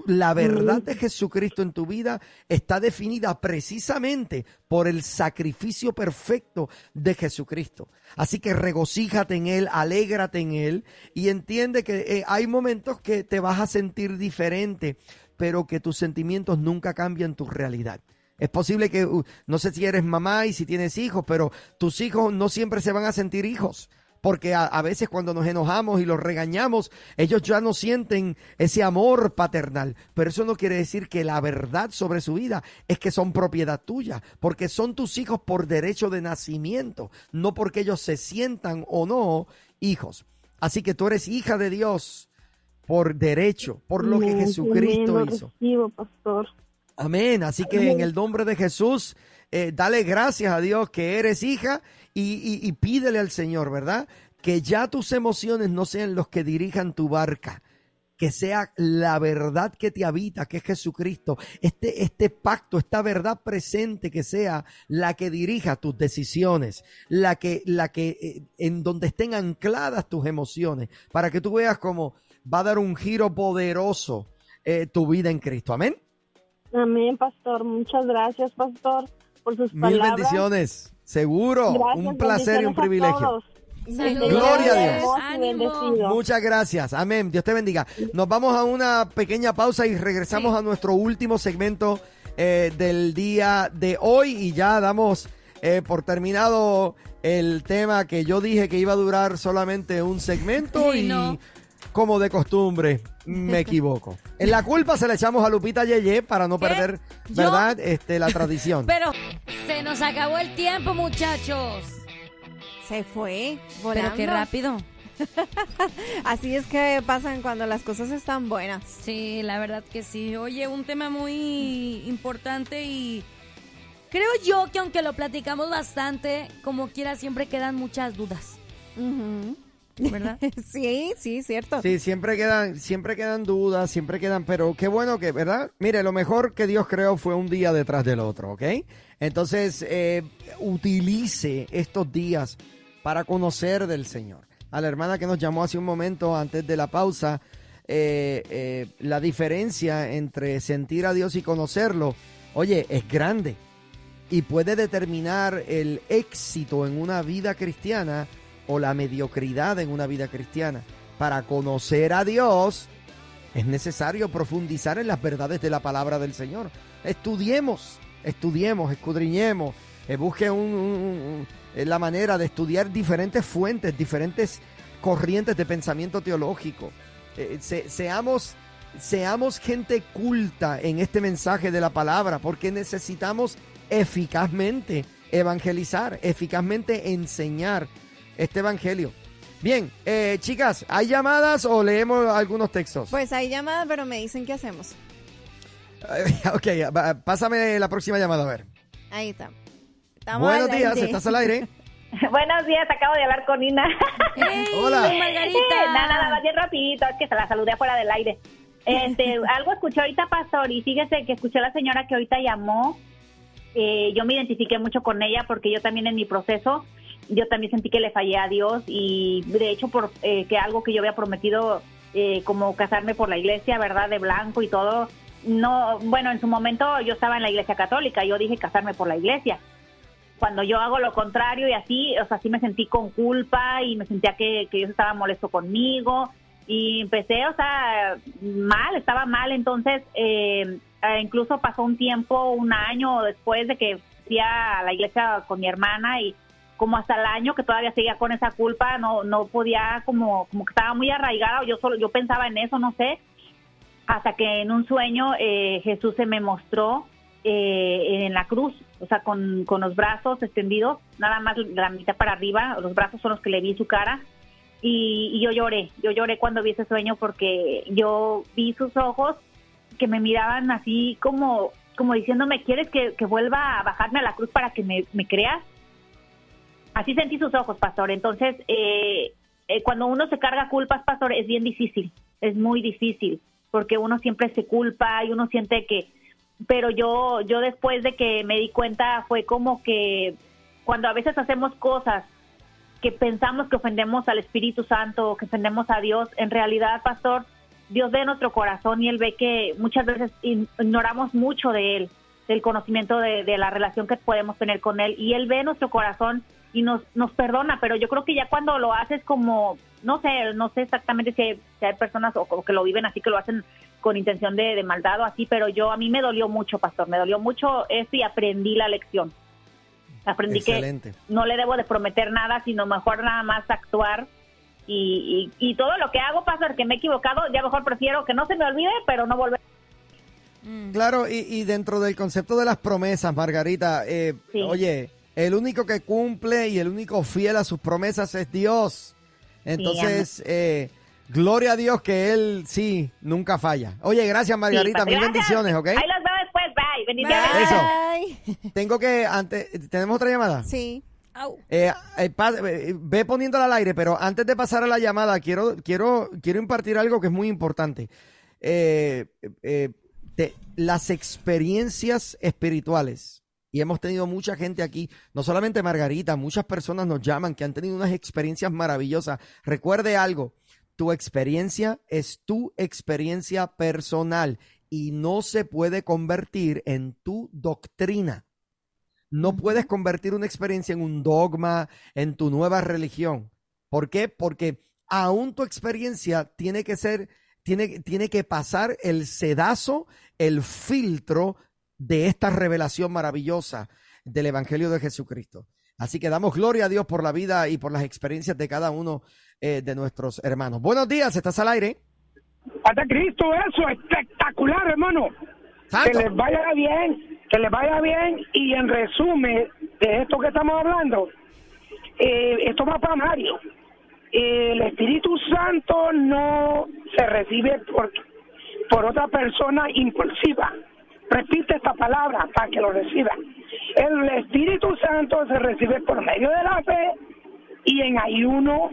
la verdad de Jesucristo en tu vida está definida precisamente por el sacrificio perfecto de Jesucristo. Así que regocíjate en Él, alégrate en Él y entiende que eh, hay momentos que te vas a sentir diferente, pero que tus sentimientos nunca cambian tu realidad. Es posible que, uh, no sé si eres mamá y si tienes hijos, pero tus hijos no siempre se van a sentir hijos porque a, veces cuando nos enojamos y los regañamos, ellos ya no sienten ese amor paternal. Pero eso no quiere decir que la verdad sobre su vida es que son propiedad tuya, porque son tus hijos por derecho de nacimiento, no porque ellos se sientan o no hijos. Así que tú eres hija de Dios por derecho, por lo que Jesucristo hizo. Amén. Así que en el nombre de Jesús, eh, dale gracias a Dios que eres hija y, pídele al Señor, ¿verdad? Que ya tus emociones no sean los que dirijan tu barca, que sea la verdad que te habita, que es Jesucristo, este, este pacto, esta verdad presente que sea la que dirija tus decisiones, la que, eh, en donde estén ancladas tus emociones, para que tú veas cómo va a dar un giro poderoso eh, tu vida en Cristo. Amén. Amén, pastor. Muchas gracias, pastor, por sus palabras. Mil bendiciones. Seguro, un placer y un privilegio. Gloria a Dios. Muchas gracias. Amén. Dios te bendiga. Nos vamos a una pequeña pausa y regresamos a nuestro último segmento eh, del día de hoy y ya damos eh, por terminado el tema que yo dije que iba a durar solamente un segmento y como de costumbre me equivoco. En la culpa se le echamos a Lupita Yeye para no perder, ¿verdad? Este, la tradición. Pero se nos acabó el tiempo, muchachos. Se fue volando. Pero qué rápido. Así es que pasan cuando las cosas están buenas. Sí, la verdad que sí. Oye, un tema muy importante y creo yo que aunque lo platicamos bastante, como quiera siempre quedan muchas dudas. ¿Verdad? sí, sí, cierto. Sí, siempre quedan, siempre quedan dudas, siempre quedan, pero qué bueno que, ¿verdad? Mire, lo mejor que Dios creó fue un día detrás del otro, ¿ok? Entonces, eh, utilice estos días para conocer del Señor. A la hermana que nos llamó hace un momento antes de la pausa, eh, eh, la diferencia entre sentir a Dios y conocerlo oye, es grande y puede determinar el éxito en una vida cristiana o la mediocridad en una vida cristiana. Para conocer a Dios es necesario profundizar en las verdades de la palabra del Señor. Estudiemos, estudiemos, escudriñemos, eh, busque un- eh, la manera de estudiar diferentes fuentes, diferentes corrientes de pensamiento teológico. Eh, se- seamos, seamos gente culta en este mensaje de la palabra, porque necesitamos eficazmente evangelizar, eficazmente enseñar este evangelio. Bien, eh, chicas, ¿hay llamadas o leemos algunos textos? Pues hay llamadas, pero me dicen qué hacemos. ok, va- pásame la próxima llamada a ver. Ahí está. Estamos Buenos días, aire. estás al aire. Buenos días, acabo de hablar con Ina. Hola. Margarita. nada, nada más bien rapidito, es que se la saludé afuera del aire. Este, algo escuché ahorita, Pastor, y fíjese que escuché a la señora que ahorita llamó. Eh, yo me identifiqué mucho con ella porque yo también en mi proceso, yo también sentí que le fallé a Dios y de hecho por eh, que algo que yo había prometido eh, como casarme por la iglesia, ¿verdad? De blanco y todo. No, bueno, en su momento yo estaba en la iglesia católica, yo dije casarme por la iglesia cuando yo hago lo contrario y así, o sea, sí me sentí con culpa y me sentía que, que Dios estaba molesto conmigo y empecé, o sea, mal, estaba mal, entonces eh, eh, incluso pasó un tiempo, un año después de que fui a la iglesia con mi hermana y como hasta el año que todavía seguía con esa culpa, no no podía como como que estaba muy arraigada, yo solo yo pensaba en eso, no sé, hasta que en un sueño eh, Jesús se me mostró eh, en la cruz, o sea, con, con los brazos extendidos, nada más la mitad para arriba, los brazos son los que le vi su cara. Y, y yo lloré, yo lloré cuando vi ese sueño porque yo vi sus ojos que me miraban así como, como diciéndome, ¿quieres que, que vuelva a bajarme a la cruz para que me, me creas? Así sentí sus ojos, pastor. Entonces, eh, eh, cuando uno se carga culpas, pastor, es bien difícil, es muy difícil, porque uno siempre se culpa y uno siente que, pero yo, yo después de que me di cuenta fue como que cuando a veces hacemos cosas que pensamos que ofendemos al Espíritu Santo que ofendemos a Dios, en realidad, pastor, Dios ve nuestro corazón y Él ve que muchas veces ignoramos mucho de Él, del conocimiento de la relación que podemos tener con Él. Y Él ve nuestro corazón y nos, nos perdona, pero yo creo que ya cuando lo haces como, no sé, no sé exactamente si hay, si hay personas o, o que lo viven así, que lo hacen con intención de, de maldad o así, pero yo a mí me dolió mucho, pastor, me dolió mucho eso y aprendí la lección. Aprendí Excelente. que no le debo de prometer nada, sino mejor nada más actuar y, y, y todo lo que hago, pastor, que me he equivocado, ya mejor prefiero que no se me olvide, pero no volver. Claro, y, y dentro del concepto de las promesas, Margarita, eh, Sí. oye, el único que cumple y el único fiel a sus promesas es Dios. Entonces, eh, gloria a Dios que Él sí, nunca falla. Oye, gracias Margarita, Sí, mil gracias. bendiciones, ¿ok? Ahí los veo después, bye. Bendiciones. Eso. Tengo que, antes, ¿tenemos otra llamada? Sí. Eh, eh, pa- eh, ve poniéndola al aire, pero antes de pasar a la llamada, quiero, quiero, quiero impartir algo que es muy importante. Eh, eh, te- las experiencias espirituales. Y hemos tenido mucha gente aquí, no solamente Margarita, muchas personas nos llaman que han tenido unas experiencias maravillosas. Recuerde algo, tu experiencia es tu experiencia personal y no se puede convertir en tu doctrina. No puedes convertir una experiencia en un dogma, en tu nueva religión. ¿Por qué? Porque aún tu experiencia tiene que ser, tiene, tiene que pasar el sedazo, el filtro de esta revelación maravillosa del Evangelio de Jesucristo. Así que damos gloria a Dios por la vida y por las experiencias de cada uno eh, de nuestros hermanos. Buenos días, estás al aire. Hasta Cristo, eso, espectacular, hermano. Que les vaya bien, que les vaya bien. Y en resumen de esto que estamos hablando, eh, esto va para Mario. El Espíritu Santo no se recibe por, por otra persona impulsiva. Repite esta palabra para que lo reciban. El Espíritu Santo se recibe por medio de la fe y en ayuno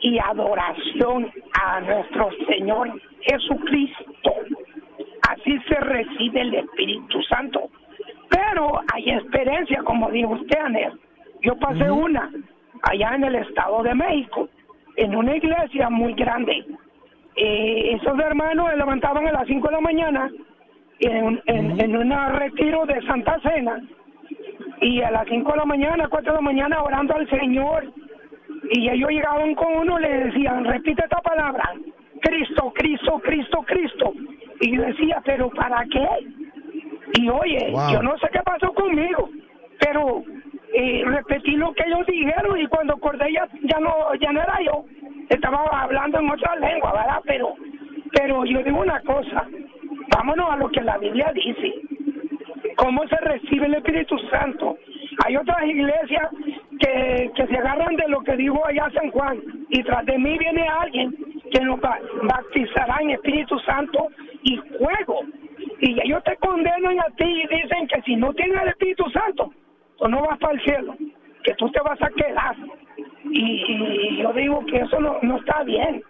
y adoración a nuestro Señor Jesucristo. Así se recibe el Espíritu Santo. Pero hay experiencia, como dijo usted, Anel. Yo pasé una allá en el Estado de México, en una iglesia muy grande. Eh, esos hermanos se levantaban a las 5 de la mañana en, en, en un retiro de Santa Cena y a las 5 de la mañana, 4 de la mañana orando al Señor y ellos llegaban con uno le decían, repite esta palabra, Cristo, Cristo, Cristo, Cristo. Y yo decía, pero ¿para qué? Y oye, Wow. yo no sé qué pasó conmigo, pero eh, repetí lo que ellos dijeron y cuando acordé ya, ya no ya no era yo, estaba hablando en otra lengua, ¿verdad? Pero pero yo digo una cosa, vámonos a lo que la Biblia dice. ¿Cómo se recibe el Espíritu Santo? Hay otras iglesias que, que se agarran de lo que dijo allá San Juan y tras de mí viene alguien que nos ba- bautizará en Espíritu Santo y fuego. Y ellos te condenan a ti y dicen que si no tienes el Espíritu Santo, tú no vas para el cielo, que tú te vas a quedar. Y, y yo digo que eso no, no está bien.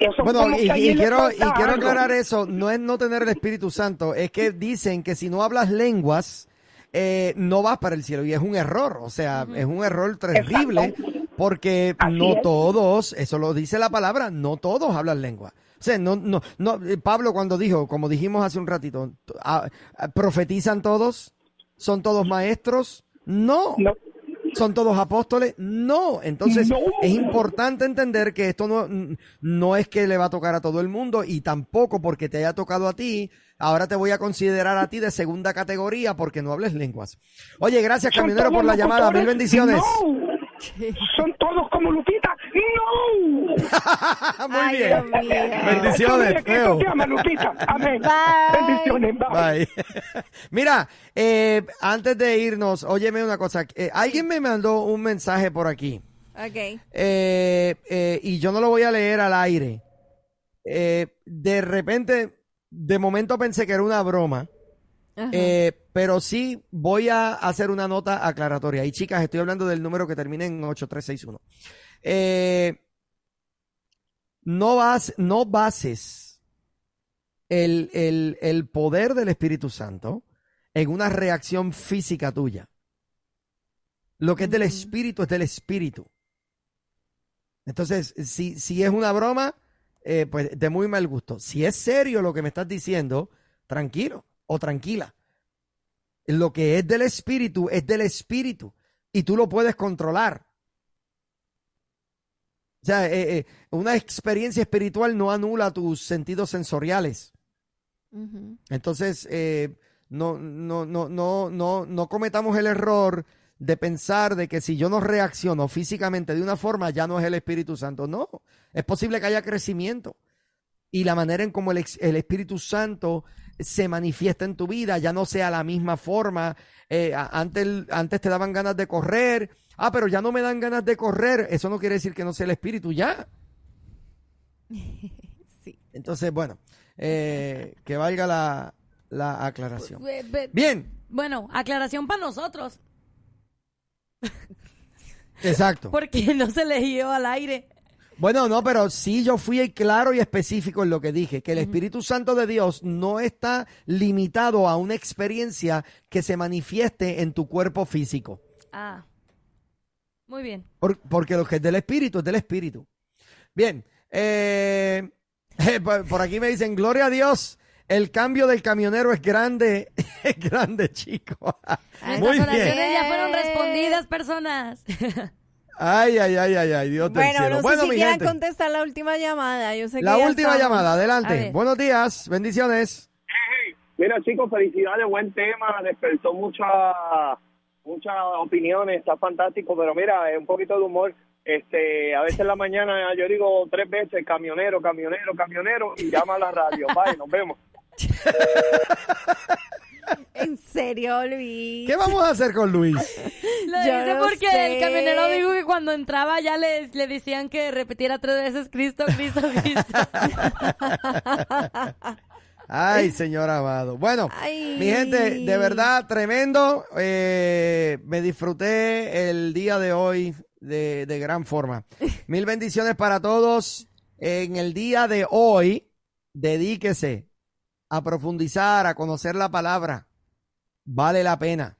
Eso Bueno, y, quiero, y quiero aclarar eso, no es no tener el Espíritu Santo, es que dicen que si no hablas lenguas, eh, no vas para el cielo, y es un error, o sea, es un error terrible, porque no es. todos, eso lo dice la palabra, no todos hablan lengua. O sea, no, no, no, eh, Pablo cuando dijo, como dijimos hace un ratito, ah, ah, ¿profetizan todos? ¿Son todos maestros? No. ¿Son todos apóstoles? No. Entonces, No. es importante entender que esto no, no es que le va a tocar a todo el mundo y tampoco porque te haya tocado a ti, ahora te voy a considerar a ti de segunda categoría porque no hables lenguas. Oye, gracias camionero por la llamada, mil bendiciones. No. Son todos como Lupita. No. Muy bien. Bendiciones, ¿Qué feo. se llama Lupita? Amén. Bendiciones. Bye. Bye. Mira, eh, antes de irnos, óyeme una cosa. eh, alguien me mandó un mensaje por aquí. Ok. Eh, eh, y yo no lo voy a leer al aire. Eh, de repente, de momento pensé que era una broma. Eh, pero sí voy a hacer una nota aclaratoria. Y chicas, estoy hablando del número que termina en 8361. Eh, no, vas, no bases el, el, el poder del Espíritu Santo en una reacción física tuya. Lo que es del Espíritu es del Espíritu. Entonces, si, si es una broma, eh, pues de muy mal gusto. Si es serio lo que me estás diciendo, tranquilo o tranquila. Lo que es del espíritu es del espíritu y tú lo puedes controlar. O sea, eh, eh, una experiencia espiritual no anula tus sentidos sensoriales. Entonces, eh, no, no, no, no, no, no cometamos el error de pensar de que si yo no reacciono físicamente de una forma, ya no es el Espíritu Santo. No, es posible que haya crecimiento. Y la manera en cómo el, el Espíritu Santo se manifiesta en tu vida ya no sea la misma forma. Eh, antes, antes te daban ganas de correr. Ah, pero ya no me dan ganas de correr. Eso no quiere decir que no sea el Espíritu ya. Entonces, bueno, eh, que valga la, la aclaración. Be- be- Bien, Bueno, aclaración para nosotros, exacto. porque no se le dio al aire. Bueno, no, pero sí yo fui claro y específico en lo que dije, que el Espíritu Santo de Dios no está limitado a una experiencia que se manifieste en tu cuerpo físico. Ah, muy bien. Por- porque lo que es del Espíritu es del Espíritu. Bien, eh, por, por aquí me dicen, gloria a Dios, el cambio del camionero es grande, es grande, chico. Nuestras Muy oraciones bien. ya fueron respondidas, personas. Ay, ay, ay, ay, ay, Dios del Bueno, cielo. no bueno, sé si mi quieran gente, contestar la última llamada. Yo sé que la última estamos- llamada, adelante. Buenos días, bendiciones. Mira, chicos, felicidades, buen tema, despertó muchas muchas opiniones, está fantástico, pero mira, es un poquito de humor. Este, a veces en la mañana yo digo tres veces camionero, camionero, camionero y llama a la radio. Bye, nos vemos. En serio, Luis. ¿Qué vamos a hacer con Luis? Lo Yo dice no porque sé. el camionero dijo que cuando entraba ya le, le decían que repitiera tres veces Cristo, Cristo, Cristo. Ay, señor amado. Bueno, Ay. mi gente, de verdad, tremendo. Eh, me disfruté el día de hoy de, de gran forma. Mil bendiciones para todos. En el día de hoy, dedíquese a profundizar, a conocer la palabra. Vale la pena.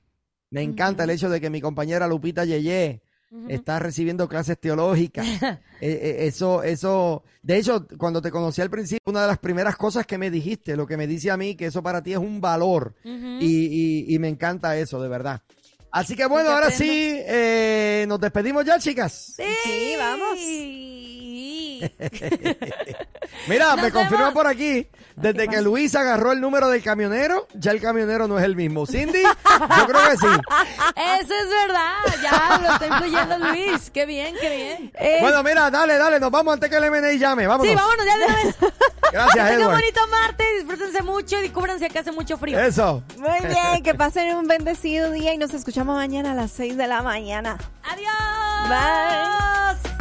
Me encanta el hecho de que mi compañera Lupita Yeye estás recibiendo clases teológicas. Eh, eh, eso, eso, de hecho, cuando te conocí al principio, una de las primeras cosas que me dijiste, lo que me dice a mí, que eso para ti es un valor. Y, y- y me encanta eso, de verdad. Así que bueno, ahora aprendo. sí, eh, nos despedimos ya, chicas. Sí, vamos. Mira, Nos me confirman vemos. por aquí, desde que Luis agarró el número del camionero, ya el camionero no es el mismo. Cindy, yo creo que sí. Eso es verdad. Ya lo está incluyendo Luis. Qué bien, qué bien. Eh, Bueno, mira, dale, dale, nos vamos antes que el M&A llame, vámonos. Sí, vámonos ya de una vez. Gracias, Edward. bonito martes. Disfrútense mucho y cúbranse que hace mucho frío. Eso. Muy bien, que pasen un bendecido día y nos escuchamos mañana a las 6 de la mañana. Adiós. Bye.